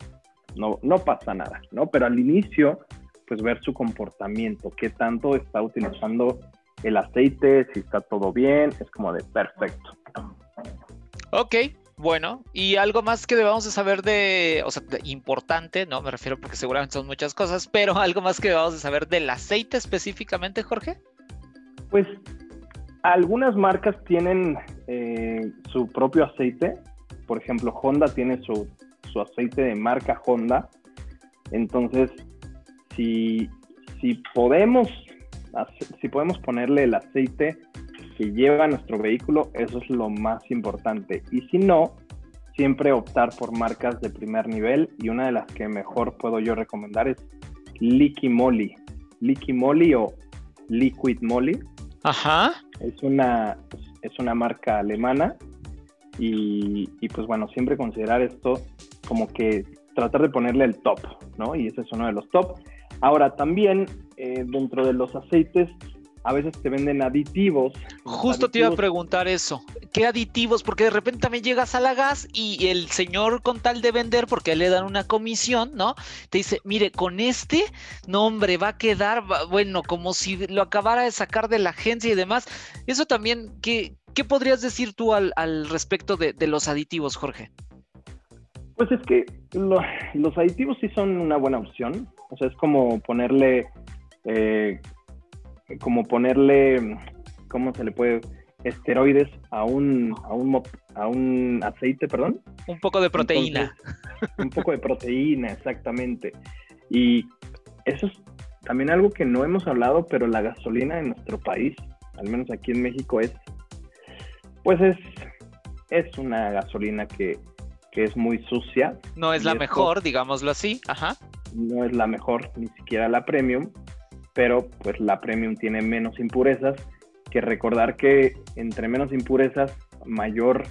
no, no pasa nada, ¿no? Pero al inicio, pues ver su comportamiento, qué tanto está utilizando el aceite, si está todo bien, es como de perfecto. Ok, bueno, y algo más que debamos de saber de, o sea, importante, ¿no? Me refiero porque seguramente son muchas cosas, pero algo más que debamos de saber del aceite específicamente, Jorge. Pues algunas marcas tienen eh, su propio aceite, por ejemplo, Honda tiene su su aceite de marca Honda. Entonces, si, si, podemos, si podemos ponerle el aceite que lleva nuestro vehículo, eso es lo más importante. Y si no, siempre optar por marcas de primer nivel y una de las que mejor puedo yo recomendar es Liqui Moly. Liqui Moly o Liquid Moly. Ajá. Es una, es una marca alemana y, y, pues bueno, siempre considerar esto como que tratar de ponerle el top, ¿no? Y ese es uno de los top. Ahora, también eh, dentro de los aceites, a veces te venden aditivos. Justo te iba a preguntar eso. ¿Qué aditivos? Porque de repente también llegas a la gas y el señor con tal de vender, porque le dan una comisión, ¿no? Te dice, mire, con este, no hombre, va a quedar, bueno, como si lo acabara de sacar de la agencia y demás. Eso también, ¿qué, qué podrías decir tú al, respecto de los aditivos, Jorge? Pues es que los aditivos sí son una buena opción. O sea, es como ponerle, eh, como ponerle, ¿cómo se le puede? Esteroides a un, a un, a un aceite, perdón. Un poco de proteína. un poco de proteína, exactamente. Y eso es también algo que no hemos hablado, pero la gasolina en nuestro país, al menos aquí en México, es, pues es, es una gasolina que que es muy sucia. No es la mejor, digámoslo así, ajá. No es la mejor, ni siquiera la premium, pero pues la premium tiene menos impurezas, que recordar que entre menos impurezas, mayor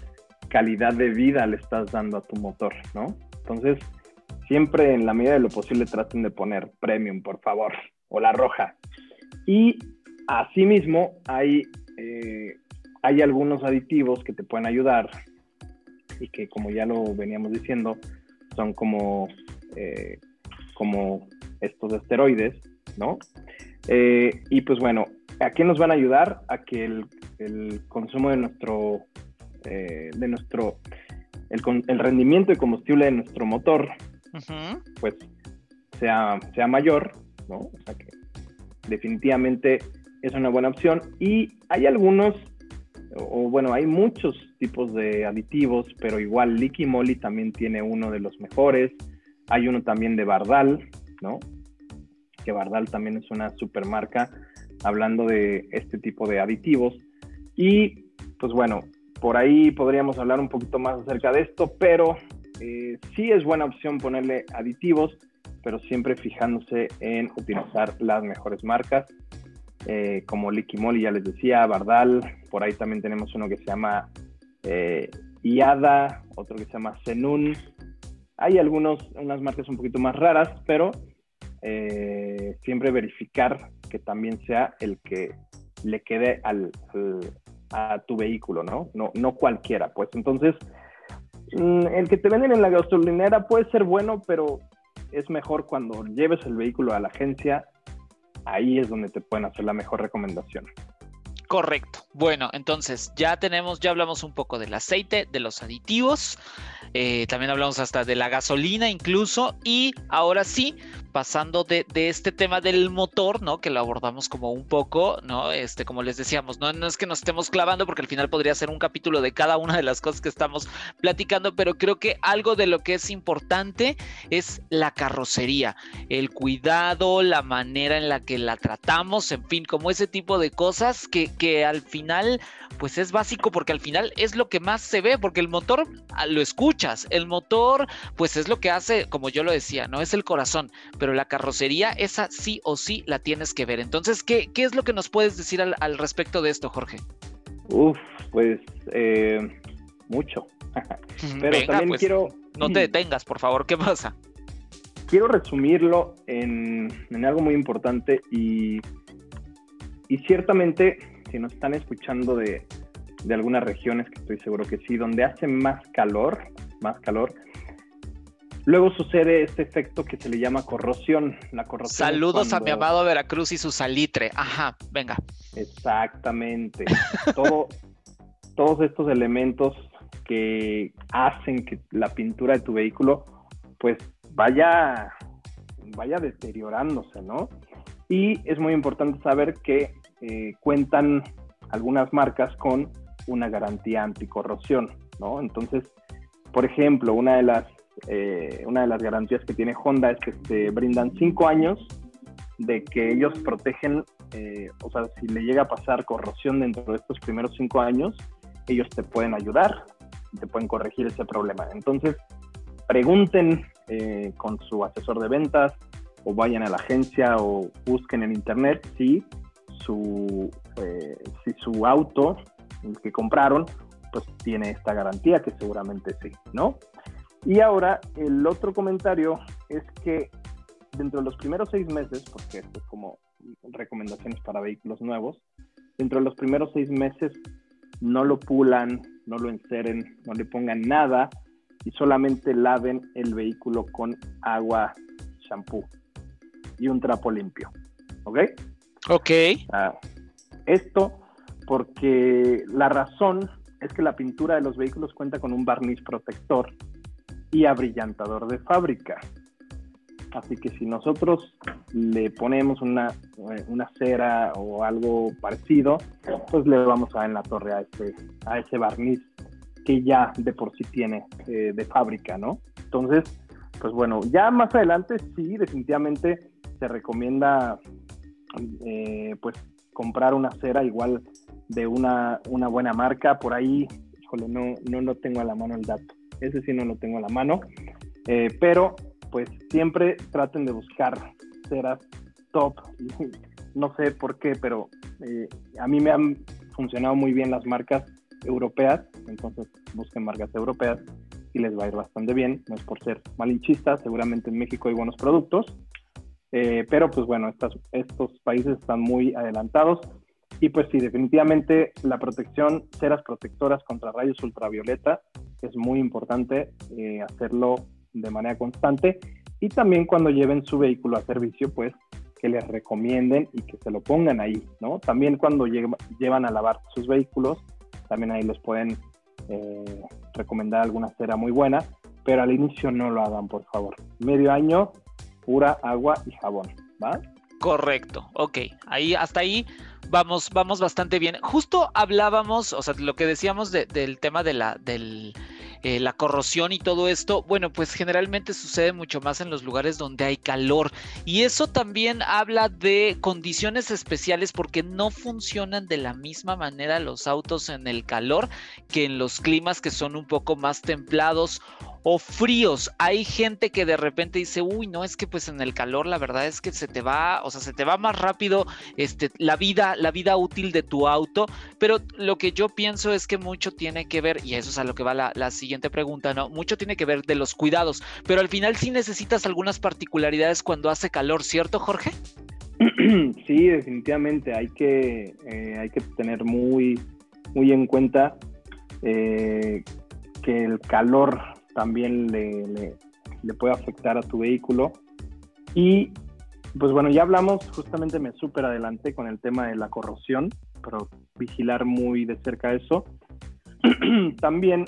calidad de vida le estás dando a tu motor, ¿no? Entonces, siempre en la medida de lo posible traten de poner premium, por favor, o la roja. Y asimismo, hay, eh, hay algunos aditivos que te pueden ayudar y que como ya lo veníamos diciendo, son como, eh, como estos esteroides, ¿no? Eh, y pues bueno, ¿a qué nos van a ayudar? A que el, consumo de nuestro, eh, de nuestro, el, rendimiento de combustible de nuestro motor, pues sea, sea mayor, ¿no? O sea que definitivamente es una buena opción. Y hay algunos o bueno, hay muchos tipos de aditivos, pero igual Liqui Moly también tiene uno de los mejores. Hay uno también de Bardal, ¿no? Que Bardal también es una super marca hablando de este tipo de aditivos. Y pues bueno, por ahí podríamos hablar un poquito más acerca de esto, pero eh, sí es buena opción ponerle aditivos, pero siempre fijándose en utilizar las mejores marcas eh, como Licky Molly, ya les decía, Bardal, por ahí también tenemos uno que se llama eh, Iada, otro que se llama Zenun. Hay algunos, unas marcas un poquito más raras, pero eh, siempre verificar que también sea el que le quede al, a tu vehículo, ¿no? ¿no? No cualquiera, pues. Entonces, mm, el que te venden en la gasolinera puede ser bueno, pero es mejor cuando lleves el vehículo a la agencia ahí es donde te pueden hacer la mejor recomendación. Correcto. Bueno, entonces ya tenemos, ya hablamos un poco del aceite, de los aditivos, eh, también hablamos hasta de la gasolina incluso, y ahora sí, pasando de, este tema del motor, ¿no? Que lo abordamos como un poco, ¿no? Este, como les decíamos, ¿no? no es que nos estemos clavando porque al final podría ser un capítulo de cada una de las cosas que estamos platicando, pero creo que algo de lo que es importante es la carrocería, el cuidado, la manera en la que la tratamos, en fin, como ese tipo de cosas que, que al final pues es básico porque al final es lo que más se ve, porque el motor ah, lo escuchas, el motor pues es lo que hace, como yo lo decía, no es el corazón, pero la carrocería esa sí o sí la tienes que ver. Entonces, ¿qué, qué es lo que nos puedes decir al, respecto de esto, Jorge? Uf, pues eh, mucho. pero también pues, quiero... No te detengas, por favor, ¿qué pasa? Quiero resumirlo en, en algo muy importante y, y ciertamente si nos están escuchando de, algunas regiones, que estoy seguro que sí, donde hace más calor, más calor, Luego sucede este efecto que se le llama corrosión. La corrosión Saludos a mi amado Veracruz y su salitre. Ajá, venga. Exactamente. todos estos elementos que hacen que la pintura de tu vehículo pues vaya, vaya deteriorándose, ¿no? Y es muy importante saber que eh, cuentan algunas marcas con una garantía anticorrosión, ¿no? Entonces, por ejemplo, una de las, eh, una de las garantías que tiene Honda es que te brindan cinco años de que ellos protegen, eh, o sea, si le llega a pasar corrosión dentro de estos primeros cinco años, ellos te pueden ayudar, te pueden corregir ese problema. Entonces, pregunten con su asesor de ventas o vayan a la agencia o busquen en internet si su, eh, si su auto, que compraron, pues tiene esta garantía, que seguramente sí, ¿no? Y ahora el otro comentario es que dentro de los primeros seis meses, porque esto es como recomendaciones para vehículos nuevos, dentro de los primeros seis meses no lo pulan, no lo enceren, no le pongan nada y solamente laven el vehículo con agua, shampoo y un trapo limpio. ¿Ok? Ok. Ah, esto porque la razón es que la pintura de los vehículos cuenta con un barniz protector y abrillantador de fábrica. Así que si nosotros le ponemos una, eh, una cera o algo parecido, pues le vamos a en la torre a ese, a ese barniz que ya de por sí tiene eh, de fábrica, ¿no? Entonces, pues bueno, ya más adelante sí, definitivamente se recomienda eh, pues comprar una cera igual de una, una buena marca. Por ahí, no, no lo tengo a la mano el dato. Ese sí no lo tengo a la mano. Eh, pero pues siempre traten de buscar ceras top. no sé por qué, pero eh, a mí me han funcionado muy bien las marcas europeas. Entonces busquen marcas europeas y les va a ir bastante bien. No es por ser malinchistas, seguramente en México hay buenos productos. Eh, pero pues bueno, estos países están muy adelantados y pues sí, definitivamente la protección, ceras protectoras contra rayos ultravioleta es muy importante eh, hacerlo de manera constante y también cuando lleven su vehículo a servicio, pues que les recomienden y que se lo pongan ahí, ¿no? También cuando llevan a lavar sus vehículos, también ahí les pueden eh, recomendar alguna cera muy buena, pero al inicio no lo hagan, por favor. Medio año agua y jabón, ¿va? Correcto, ok. Ahí, hasta ahí vamos, vamos bastante bien. Justo hablábamos, o sea, lo que decíamos del tema de la, del, eh, la corrosión y todo esto, bueno, pues generalmente sucede mucho más en los lugares donde hay calor. Y eso también habla de condiciones especiales porque no funcionan de la misma manera los autos en el calor que en los climas que son un poco más templados o fríos. Hay gente que de repente dice, uy, no, es que pues en el calor la verdad es que se te va, o sea, se te va más rápido este, la vida, la vida útil de tu auto, pero lo que yo pienso es que mucho tiene que ver, y eso es a lo que va la, la siguiente pregunta, ¿no? Mucho tiene que ver de los cuidados, pero al final sí necesitas algunas particularidades cuando hace calor, ¿cierto, Jorge? Sí, definitivamente hay que, eh, hay que tener muy, muy en cuenta eh, que el calor también le, puede afectar a tu vehículo. Y pues bueno, ya hablamos, justamente me súper adelanté con el tema de la corrosión, pero vigilar muy de cerca eso. también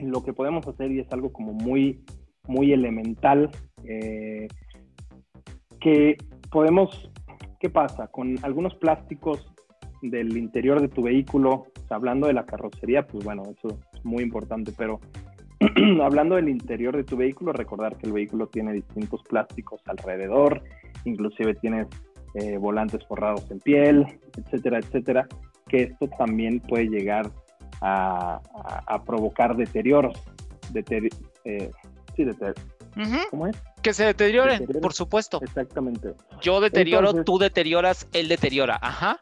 lo que podemos hacer, y es algo como muy, muy elemental, eh, que podemos, ¿qué pasa? Con algunos plásticos del interior de tu vehículo, hablando de la carrocería, pues bueno, eso es muy importante, pero hablando del interior de tu vehículo, recordar que el vehículo tiene distintos plásticos alrededor, inclusive tienes eh, volantes forrados en piel, etcétera, etcétera, que esto también puede llegar a, provocar deterioros. Eh, sí, ¿Cómo es? Que se deterioren, por supuesto. Exactamente. Yo deterioro, tú deterioras, él deteriora. Ajá.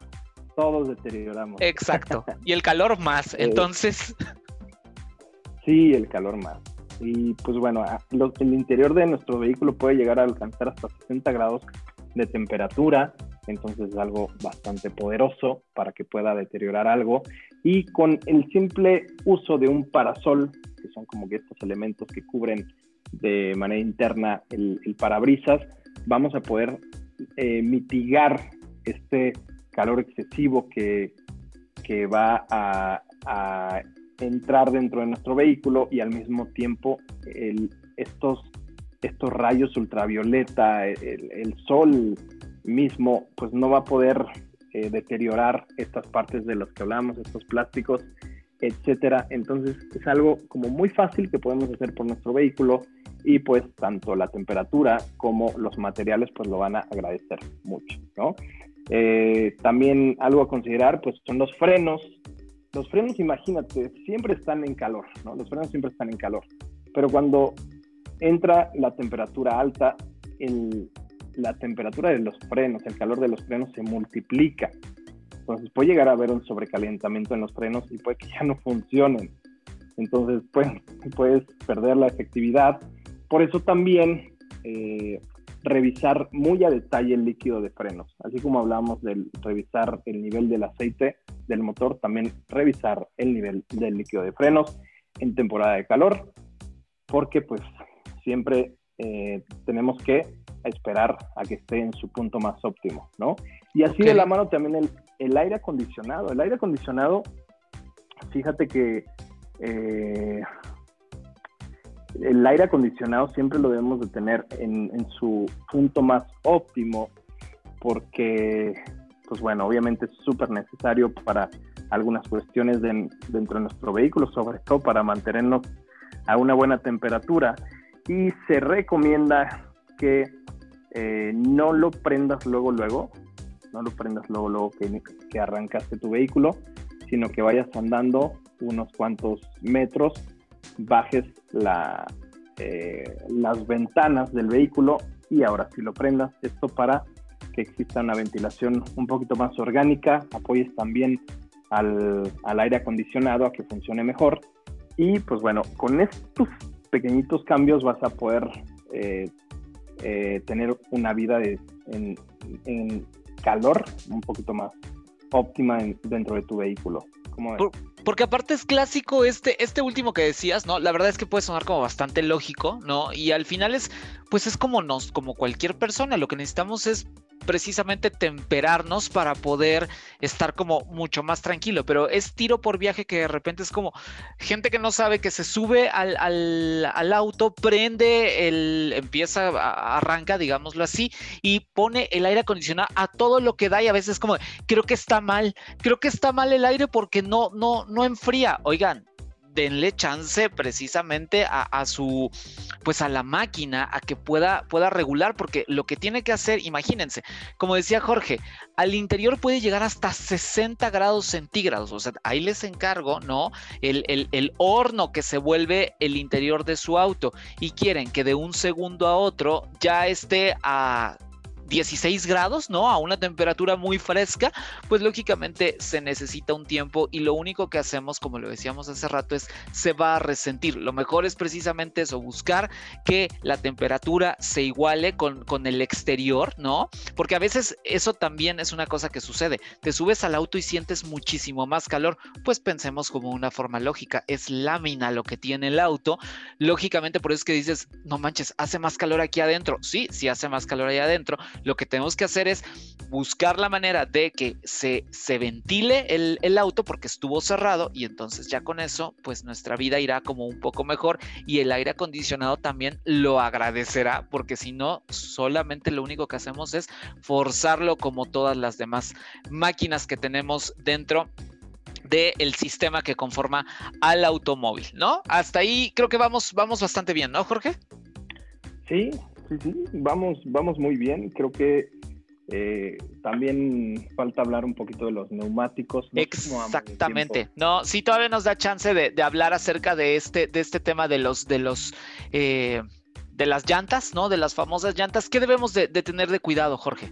Todos deterioramos. Exacto. Y el calor más. Eh, Entonces. Sí, el calor más. Y pues bueno, el interior de nuestro vehículo puede llegar a alcanzar hasta 60 grados de temperatura, entonces es algo bastante poderoso para que pueda deteriorar algo. Y con el simple uso de un parasol, que son como que estos elementos que cubren de manera interna el, parabrisas, vamos a poder eh, mitigar este calor excesivo que, que va a, entrar dentro de nuestro vehículo y al mismo tiempo estos, rayos ultravioleta, el, sol mismo, pues no va a poder eh, deteriorar estas partes de las que hablamos, estos plásticos, etcétera. Entonces es algo como muy fácil que podemos hacer por nuestro vehículo y pues tanto la temperatura como los materiales pues lo van a agradecer mucho, ¿no? Eh, también algo a considerar pues son los frenos. Los frenos, imagínate, siempre están en calor, ¿no? Los frenos siempre están en calor. Pero cuando entra la temperatura alta, la temperatura de los frenos, el calor de los frenos se multiplica. Entonces puede llegar a haber un sobrecalentamiento en los frenos y puede que ya no funcionen. Entonces pues, puedes perder la efectividad por eso también eh, revisar muy a detalle el líquido de frenos, así como hablamos de revisar el nivel del aceite del motor, también revisar el nivel del líquido de frenos en temporada de calor, porque pues siempre eh, tenemos que esperar a que esté en su punto más óptimo, ¿no? Y así de la mano también el, el, aire acondicionado. El aire acondicionado, fíjate que eh, el aire acondicionado siempre lo debemos de tener en, su punto más óptimo porque, pues bueno, obviamente es súper necesario para algunas cuestiones dentro de nuestro vehículo, sobre todo para mantenernos a una buena temperatura. Y se recomienda que eh, no lo prendas luego, luego, no lo prendas luego, luego que, que arrancaste tu vehículo, sino que vayas andando unos cuantos metros bajes eh, las ventanas del vehículo y ahora si lo prendas. Esto para que exista una ventilación un poquito más orgánica, apoyes también al, aire acondicionado a que funcione mejor. Y pues bueno, con estos pequeñitos cambios vas a poder eh, eh, tener una vida de, en, calor un poquito más óptima dentro de tu vehículo porque aparte es clásico este, este último que decías, ¿no? La verdad es que puede sonar como bastante lógico, ¿no? Y al final es, pues es como nos, como cualquier persona, lo que necesitamos es precisamente temperarnos para poder estar como mucho más tranquilo, pero es tiro por viaje que de repente es como gente que no sabe que se sube al, al, auto, prende el, empieza, arranca, digámoslo así, y pone el aire acondicionado a todo lo que da y a veces como, creo que está mal, creo que está mal el aire porque no, no, no enfría. Oigan, denle chance precisamente a, su, pues a la máquina, a que pueda, pueda regular, porque lo que tiene que hacer, imagínense, como decía Jorge, al interior puede llegar hasta 60 grados centígrados, o sea, ahí les encargo, ¿no? El, el horno que se vuelve el interior de su auto y quieren que de un segundo a otro ya esté a 16 grados, ¿no? A una temperatura muy fresca, pues lógicamente se necesita un tiempo y lo único que hacemos, como lo decíamos hace rato, es se va a resentir. Lo mejor es precisamente eso, buscar que la temperatura se iguale con, con el exterior, ¿no? Porque a veces eso también es una cosa que sucede. Te subes al auto y sientes muchísimo más calor, pues pensemos como una forma lógica, es lámina lo que tiene el auto. Lógicamente por eso es que dices, no manches, hace más calor aquí adentro. Sí, sí hace más calor ahí adentro lo que tenemos que hacer es buscar la manera de que se, se ventile el, el, auto porque estuvo cerrado y entonces ya con eso pues nuestra vida irá como un poco mejor y el aire acondicionado también lo agradecerá porque si no solamente lo único que hacemos es forzarlo como todas las demás máquinas que tenemos dentro del sistema que conforma al automóvil, ¿no? Hasta ahí creo que vamos, vamos bastante bien, ¿no, Jorge? Sí, sí, sí, vamos, vamos muy bien. Creo que Eh, también falta hablar un poquito de los neumáticos. Exactamente. No, sí todavía nos da chance de, hablar acerca de este, de este tema de los, de los, eh, de las llantas, ¿no? De las famosas llantas. ¿Qué debemos de, tener de cuidado, Jorge?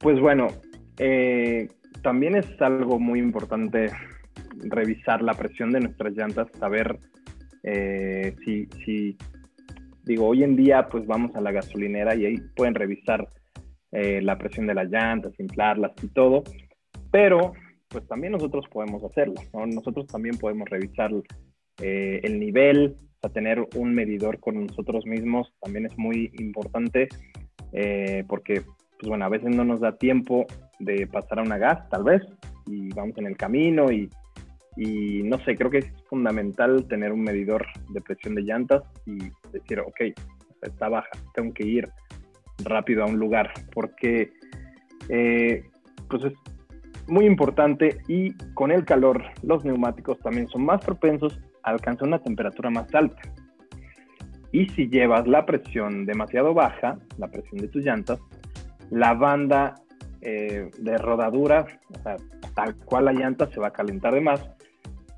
Pues bueno, eh, también es algo muy importante revisar la presión de nuestras llantas, saber si, si, digo, hoy en día pues vamos a la gasolinera y ahí pueden revisar eh, la presión de las llantas, inflarlas y todo, pero pues también nosotros podemos hacerlo, Nosotros también podemos revisar eh, el nivel, o sea, tener un medidor con nosotros mismos también es muy importante eh, porque, pues bueno, a veces no nos da tiempo de pasar a una gas, tal vez, y vamos en el camino y, y no sé, creo que es fundamental tener un medidor de presión de llantas y decir, ok, está baja, tengo que ir rápido a un lugar, porque eh, pues es muy importante y con el calor los neumáticos también son más propensos a alcanzar una temperatura más alta. Y si llevas la presión demasiado baja, la presión de tus llantas, la banda eh, de rodadura, o sea, tal cual la llanta se va a calentar de más,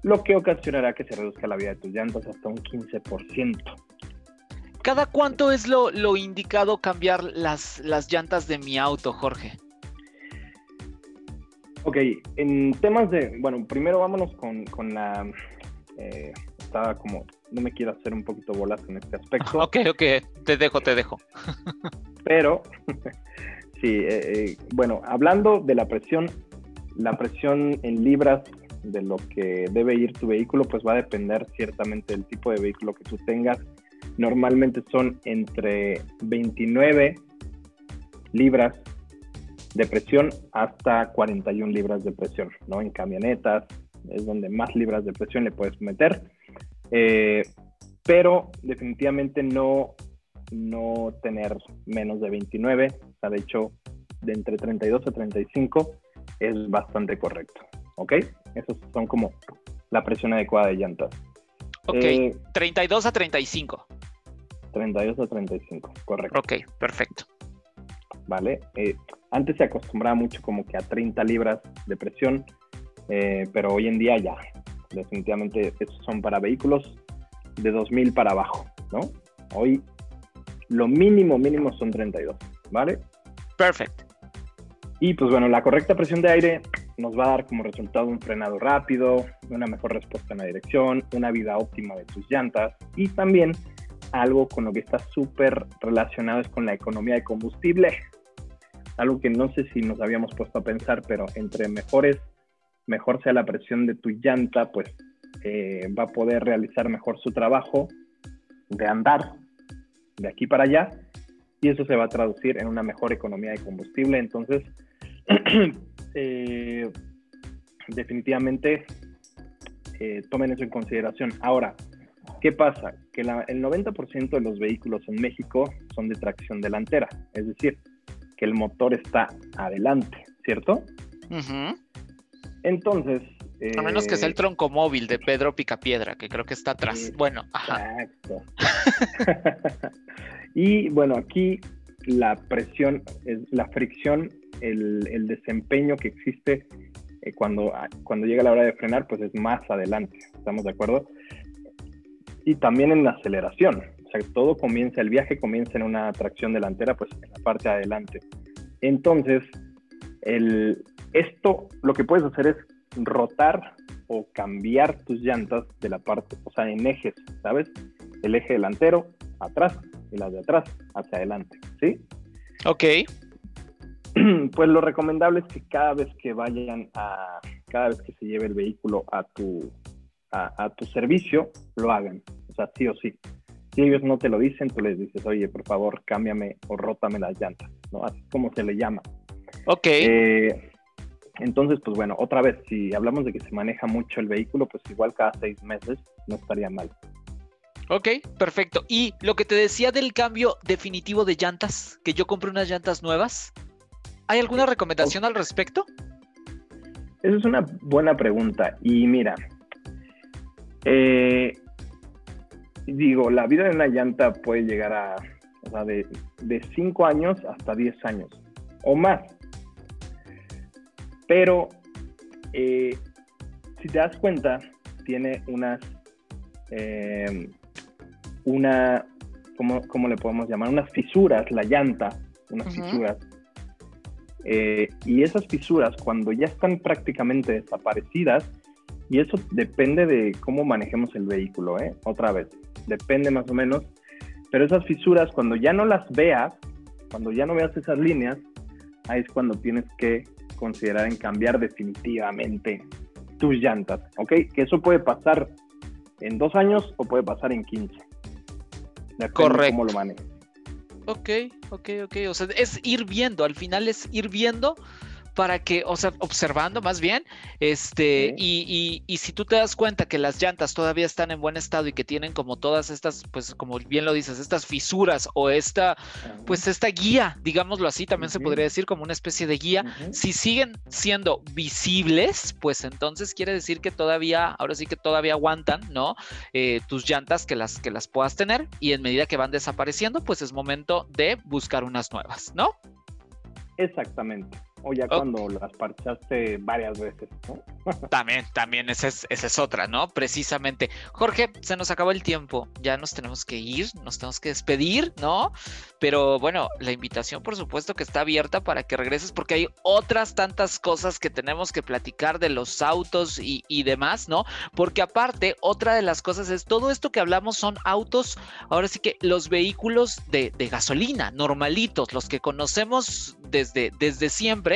lo que ocasionará que se reduzca la vida de tus llantas hasta un 15%. ¿Cada cuánto es lo, indicado cambiar las, las llantas de mi auto, Jorge? Ok, en temas de, bueno, primero vámonos con, la, eh, estaba como, no me quiero hacer un poquito bolas en este aspecto. Ok, ok, te dejo, te dejo. Pero, sí, eh, eh, bueno, hablando de la presión, la presión en libras de lo que debe ir tu vehículo, pues va a depender ciertamente del tipo de vehículo que tú tengas normalmente son entre 29 libras de presión hasta 41 libras de presión, ¿no? En camionetas es donde más libras de presión le puedes meter, eh, pero definitivamente no, no tener menos de 29, o sea, de hecho, de entre 32 a 35 es bastante correcto, ¿ok? Esos son como la presión adecuada de llantas. Ok, 32 eh, a 35. 32 a 35, correcto. Ok, perfecto. Vale. Eh, antes se acostumbraba mucho como que a 30 libras de presión, eh, pero hoy en día ya, definitivamente esos son para vehículos de 2000 para abajo, ¿no? Hoy lo mínimo, mínimo son 32, ¿vale? Perfecto. Y pues bueno, la correcta presión de aire nos va a dar como resultado un frenado rápido, una mejor respuesta en la dirección, una vida óptima de tus llantas y también algo con lo que está súper relacionado es con la economía de combustible. Algo que no sé si nos habíamos puesto a pensar, pero entre mejores, mejor sea la presión de tu llanta, pues eh, va a poder realizar mejor su trabajo de andar de aquí para allá y eso se va a traducir en una mejor economía de combustible. Entonces, eh, definitivamente eh, tomen eso en consideración. Ahora, ¿Qué pasa? Que el 90% de los vehículos en México son de tracción delantera, es decir, que el motor está adelante, ¿cierto? Entonces... a menos que sea el eh, tronco móvil de Pedro Picapiedra, que creo que está atrás. bueno, ajá. Exacto. y bueno, aquí la presión, la fricción, el, desempeño que existe eh, cuando, cuando llega la hora de frenar, pues es más adelante, ¿estamos de acuerdo? Y también en la aceleración. O sea, todo comienza, el viaje comienza en una tracción delantera, pues en la parte de adelante. Entonces, el, esto lo que puedes hacer es rotar o cambiar tus llantas de la parte, o sea, en ejes, ¿sabes? El eje delantero atrás y las de atrás hacia adelante, ¿sí? Ok. Pues lo recomendable es que cada vez que vayan a, cada vez que se lleve el vehículo a tu, a, tu servicio, lo hagan. O sea, sí o sí. Si ellos no te lo dicen, tú les dices, oye, por favor, cámbiame o rótame las llantas, ¿no? Así como se le llama. Ok. Eh, entonces, pues bueno, otra vez, si hablamos de que se maneja mucho el vehículo, pues igual cada seis meses no estaría mal. Ok, perfecto. Y lo que te decía del cambio definitivo de llantas, que yo compré unas llantas nuevas, ¿hay alguna recomendación al respecto? Esa es una buena pregunta. Y mira, eh, digo, la vida de una llanta puede llegar a, o sea, de 5 años hasta 10 años. o más. Pero eh, si te das cuenta, tiene unas, eh, una, ¿cómo, le podemos llamar? Unas fisuras, la llanta, unas fisuras. Eh, y esas fisuras, cuando ya están prácticamente desaparecidas, y eso depende de cómo manejemos el vehículo, ¿eh? Otra vez, depende más o menos. Pero esas fisuras, cuando ya no las veas, cuando ya no veas esas líneas, ahí es cuando tienes que considerar en cambiar definitivamente tus llantas, ¿ok? Que eso puede pasar en dos años o puede pasar en 15. Depende Correcto. cómo lo manejes. Ok, ok, ok. O sea, es ir viendo, al final es ir viendo para que, o sea, observando más bien, este, y, y, si tú te das cuenta que las llantas todavía están en buen estado y que tienen como todas estas, pues como bien lo dices, estas fisuras o esta, pues esta guía, digámoslo así, también se podría decir como una especie de guía, si siguen siendo visibles, pues entonces quiere decir que todavía, ahora sí que todavía aguantan, ¿no? Eh, tus llantas que las, que las puedas tener y en medida que van desapareciendo, pues es momento de buscar unas nuevas, ¿no? Exactamente o ya cuando las parchaste varias veces, ¿no? también, también, esa es, esa es otra, ¿no? Precisamente. Jorge, se nos acabó el tiempo, ya nos tenemos que ir, nos tenemos que despedir, ¿no? Pero bueno, la invitación por supuesto que está abierta para que regreses porque hay otras tantas cosas que tenemos que platicar de los autos y, demás, ¿no? Porque aparte, otra de las cosas es todo esto que hablamos son autos, ahora sí que los vehículos de, de gasolina, normalitos, los que conocemos desde, desde siempre,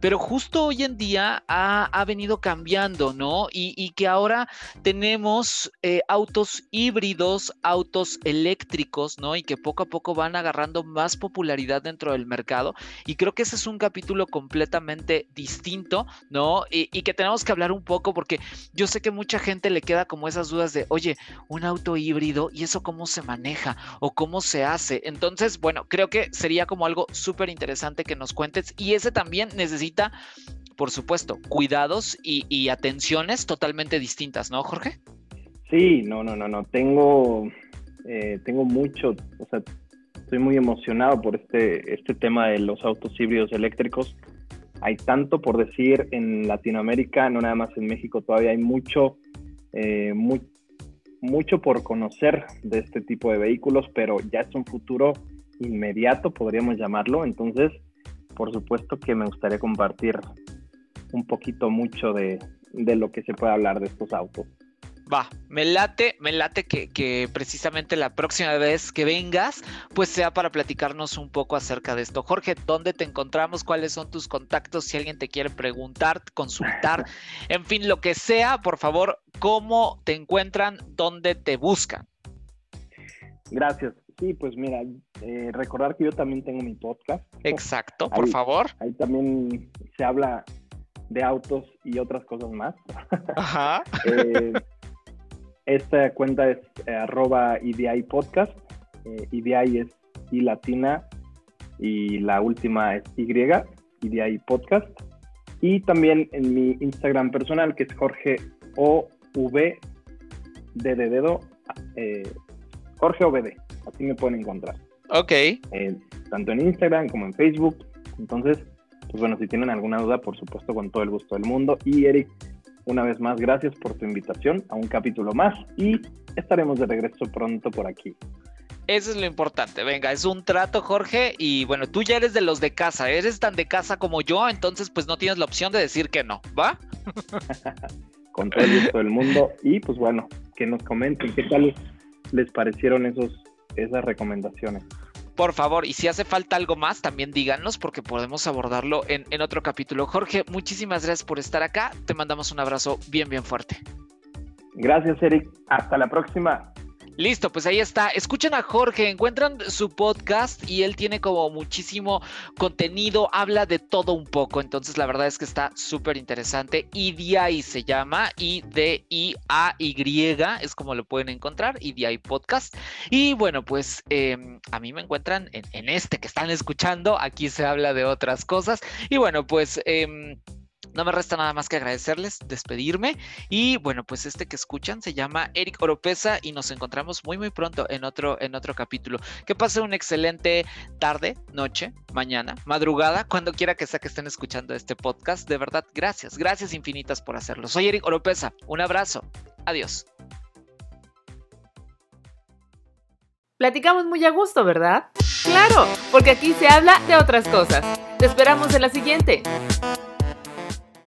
pero justo hoy en día ha, venido cambiando, ¿no? Y, que ahora tenemos eh, autos híbridos, autos eléctricos, ¿no? Y que poco a poco van agarrando más popularidad dentro del mercado. Y creo que ese es un capítulo completamente distinto, ¿no? Y, y que tenemos que hablar un poco porque yo sé que mucha gente le queda como esas dudas de, oye, un auto híbrido y eso cómo se maneja o cómo se hace. Entonces, bueno, creo que sería como algo súper interesante que nos cuentes y ese también necesita por supuesto, cuidados y, atenciones totalmente distintas, ¿no, Jorge? Sí, no, no, no, no. Tengo, eh, tengo mucho, o sea, estoy muy emocionado por este, este tema de los autos híbridos eléctricos. Hay tanto por decir en Latinoamérica, no nada más en México, todavía hay mucho, eh, mucho por conocer de este tipo de vehículos, pero ya es un futuro inmediato, podríamos llamarlo. Entonces, por supuesto que me gustaría compartir un poquito mucho de, lo que se puede hablar de estos autos. Va, me late, me late que, precisamente la próxima vez que vengas, pues sea para platicarnos un poco acerca de esto. Jorge, ¿dónde te encontramos? ¿Cuáles son tus contactos? Si alguien te quiere preguntar, consultar, en fin, lo que sea, por favor, ¿cómo te encuentran? ¿Dónde te buscan? Gracias. Sí, pues mira, eh, recordar que yo también tengo mi podcast. Exacto, por favor. Ahí también se habla de autos y otras cosas más. Ajá. Eh, esta cuenta es eh, arroba EDI Podcast. EDI es I latina y la última es Y, EDI Podcast. Y también en mi Instagram personal, que es Jorge OV de dedo, Jorge OVD así me pueden encontrar. Ok. Eh, tanto en Instagram como en Facebook. Entonces, pues bueno, si tienen alguna duda, por supuesto, con todo el gusto del mundo. Y Eric, una vez más, gracias por tu invitación a un capítulo más y estaremos de regreso pronto por aquí. Eso es lo importante. Venga, es un trato, Jorge. Y bueno, tú ya eres de los de casa. Eres tan de casa como yo, entonces pues no tienes la opción de decir que no, ¿va? Con todo el gusto del mundo. Y pues bueno, que nos comenten qué tal les parecieron esos esas recomendaciones. Por favor, y si hace falta algo más, también díganos porque podemos abordarlo en, en otro capítulo. Jorge, muchísimas gracias por estar acá. Te mandamos un abrazo bien, bien fuerte. Gracias, Eric. Hasta la próxima. Listo, pues ahí está. Escuchen a Jorge, encuentran su podcast y él tiene como muchísimo contenido, habla de todo un poco. Entonces, la verdad es que está súper interesante. IDI se llama, I-D-I-A-Y, es como lo pueden encontrar, IDI Podcast. Y bueno, pues em, a mí me encuentran en, este que están escuchando. Aquí se habla de otras cosas. Y bueno, pues. Em, no me resta nada más que agradecerles, despedirme y bueno, pues este que escuchan se llama Eric Oropesa y nos encontramos muy muy pronto en otro en otro capítulo. Que pase una excelente tarde, noche, mañana, madrugada, cuando quiera que sea que estén escuchando este podcast. De verdad, gracias, gracias infinitas por hacerlo. Soy Eric Oropesa. Un abrazo. Adiós. Platicamos muy a gusto, ¿verdad? Claro, porque aquí se habla de otras cosas. Te esperamos en la siguiente.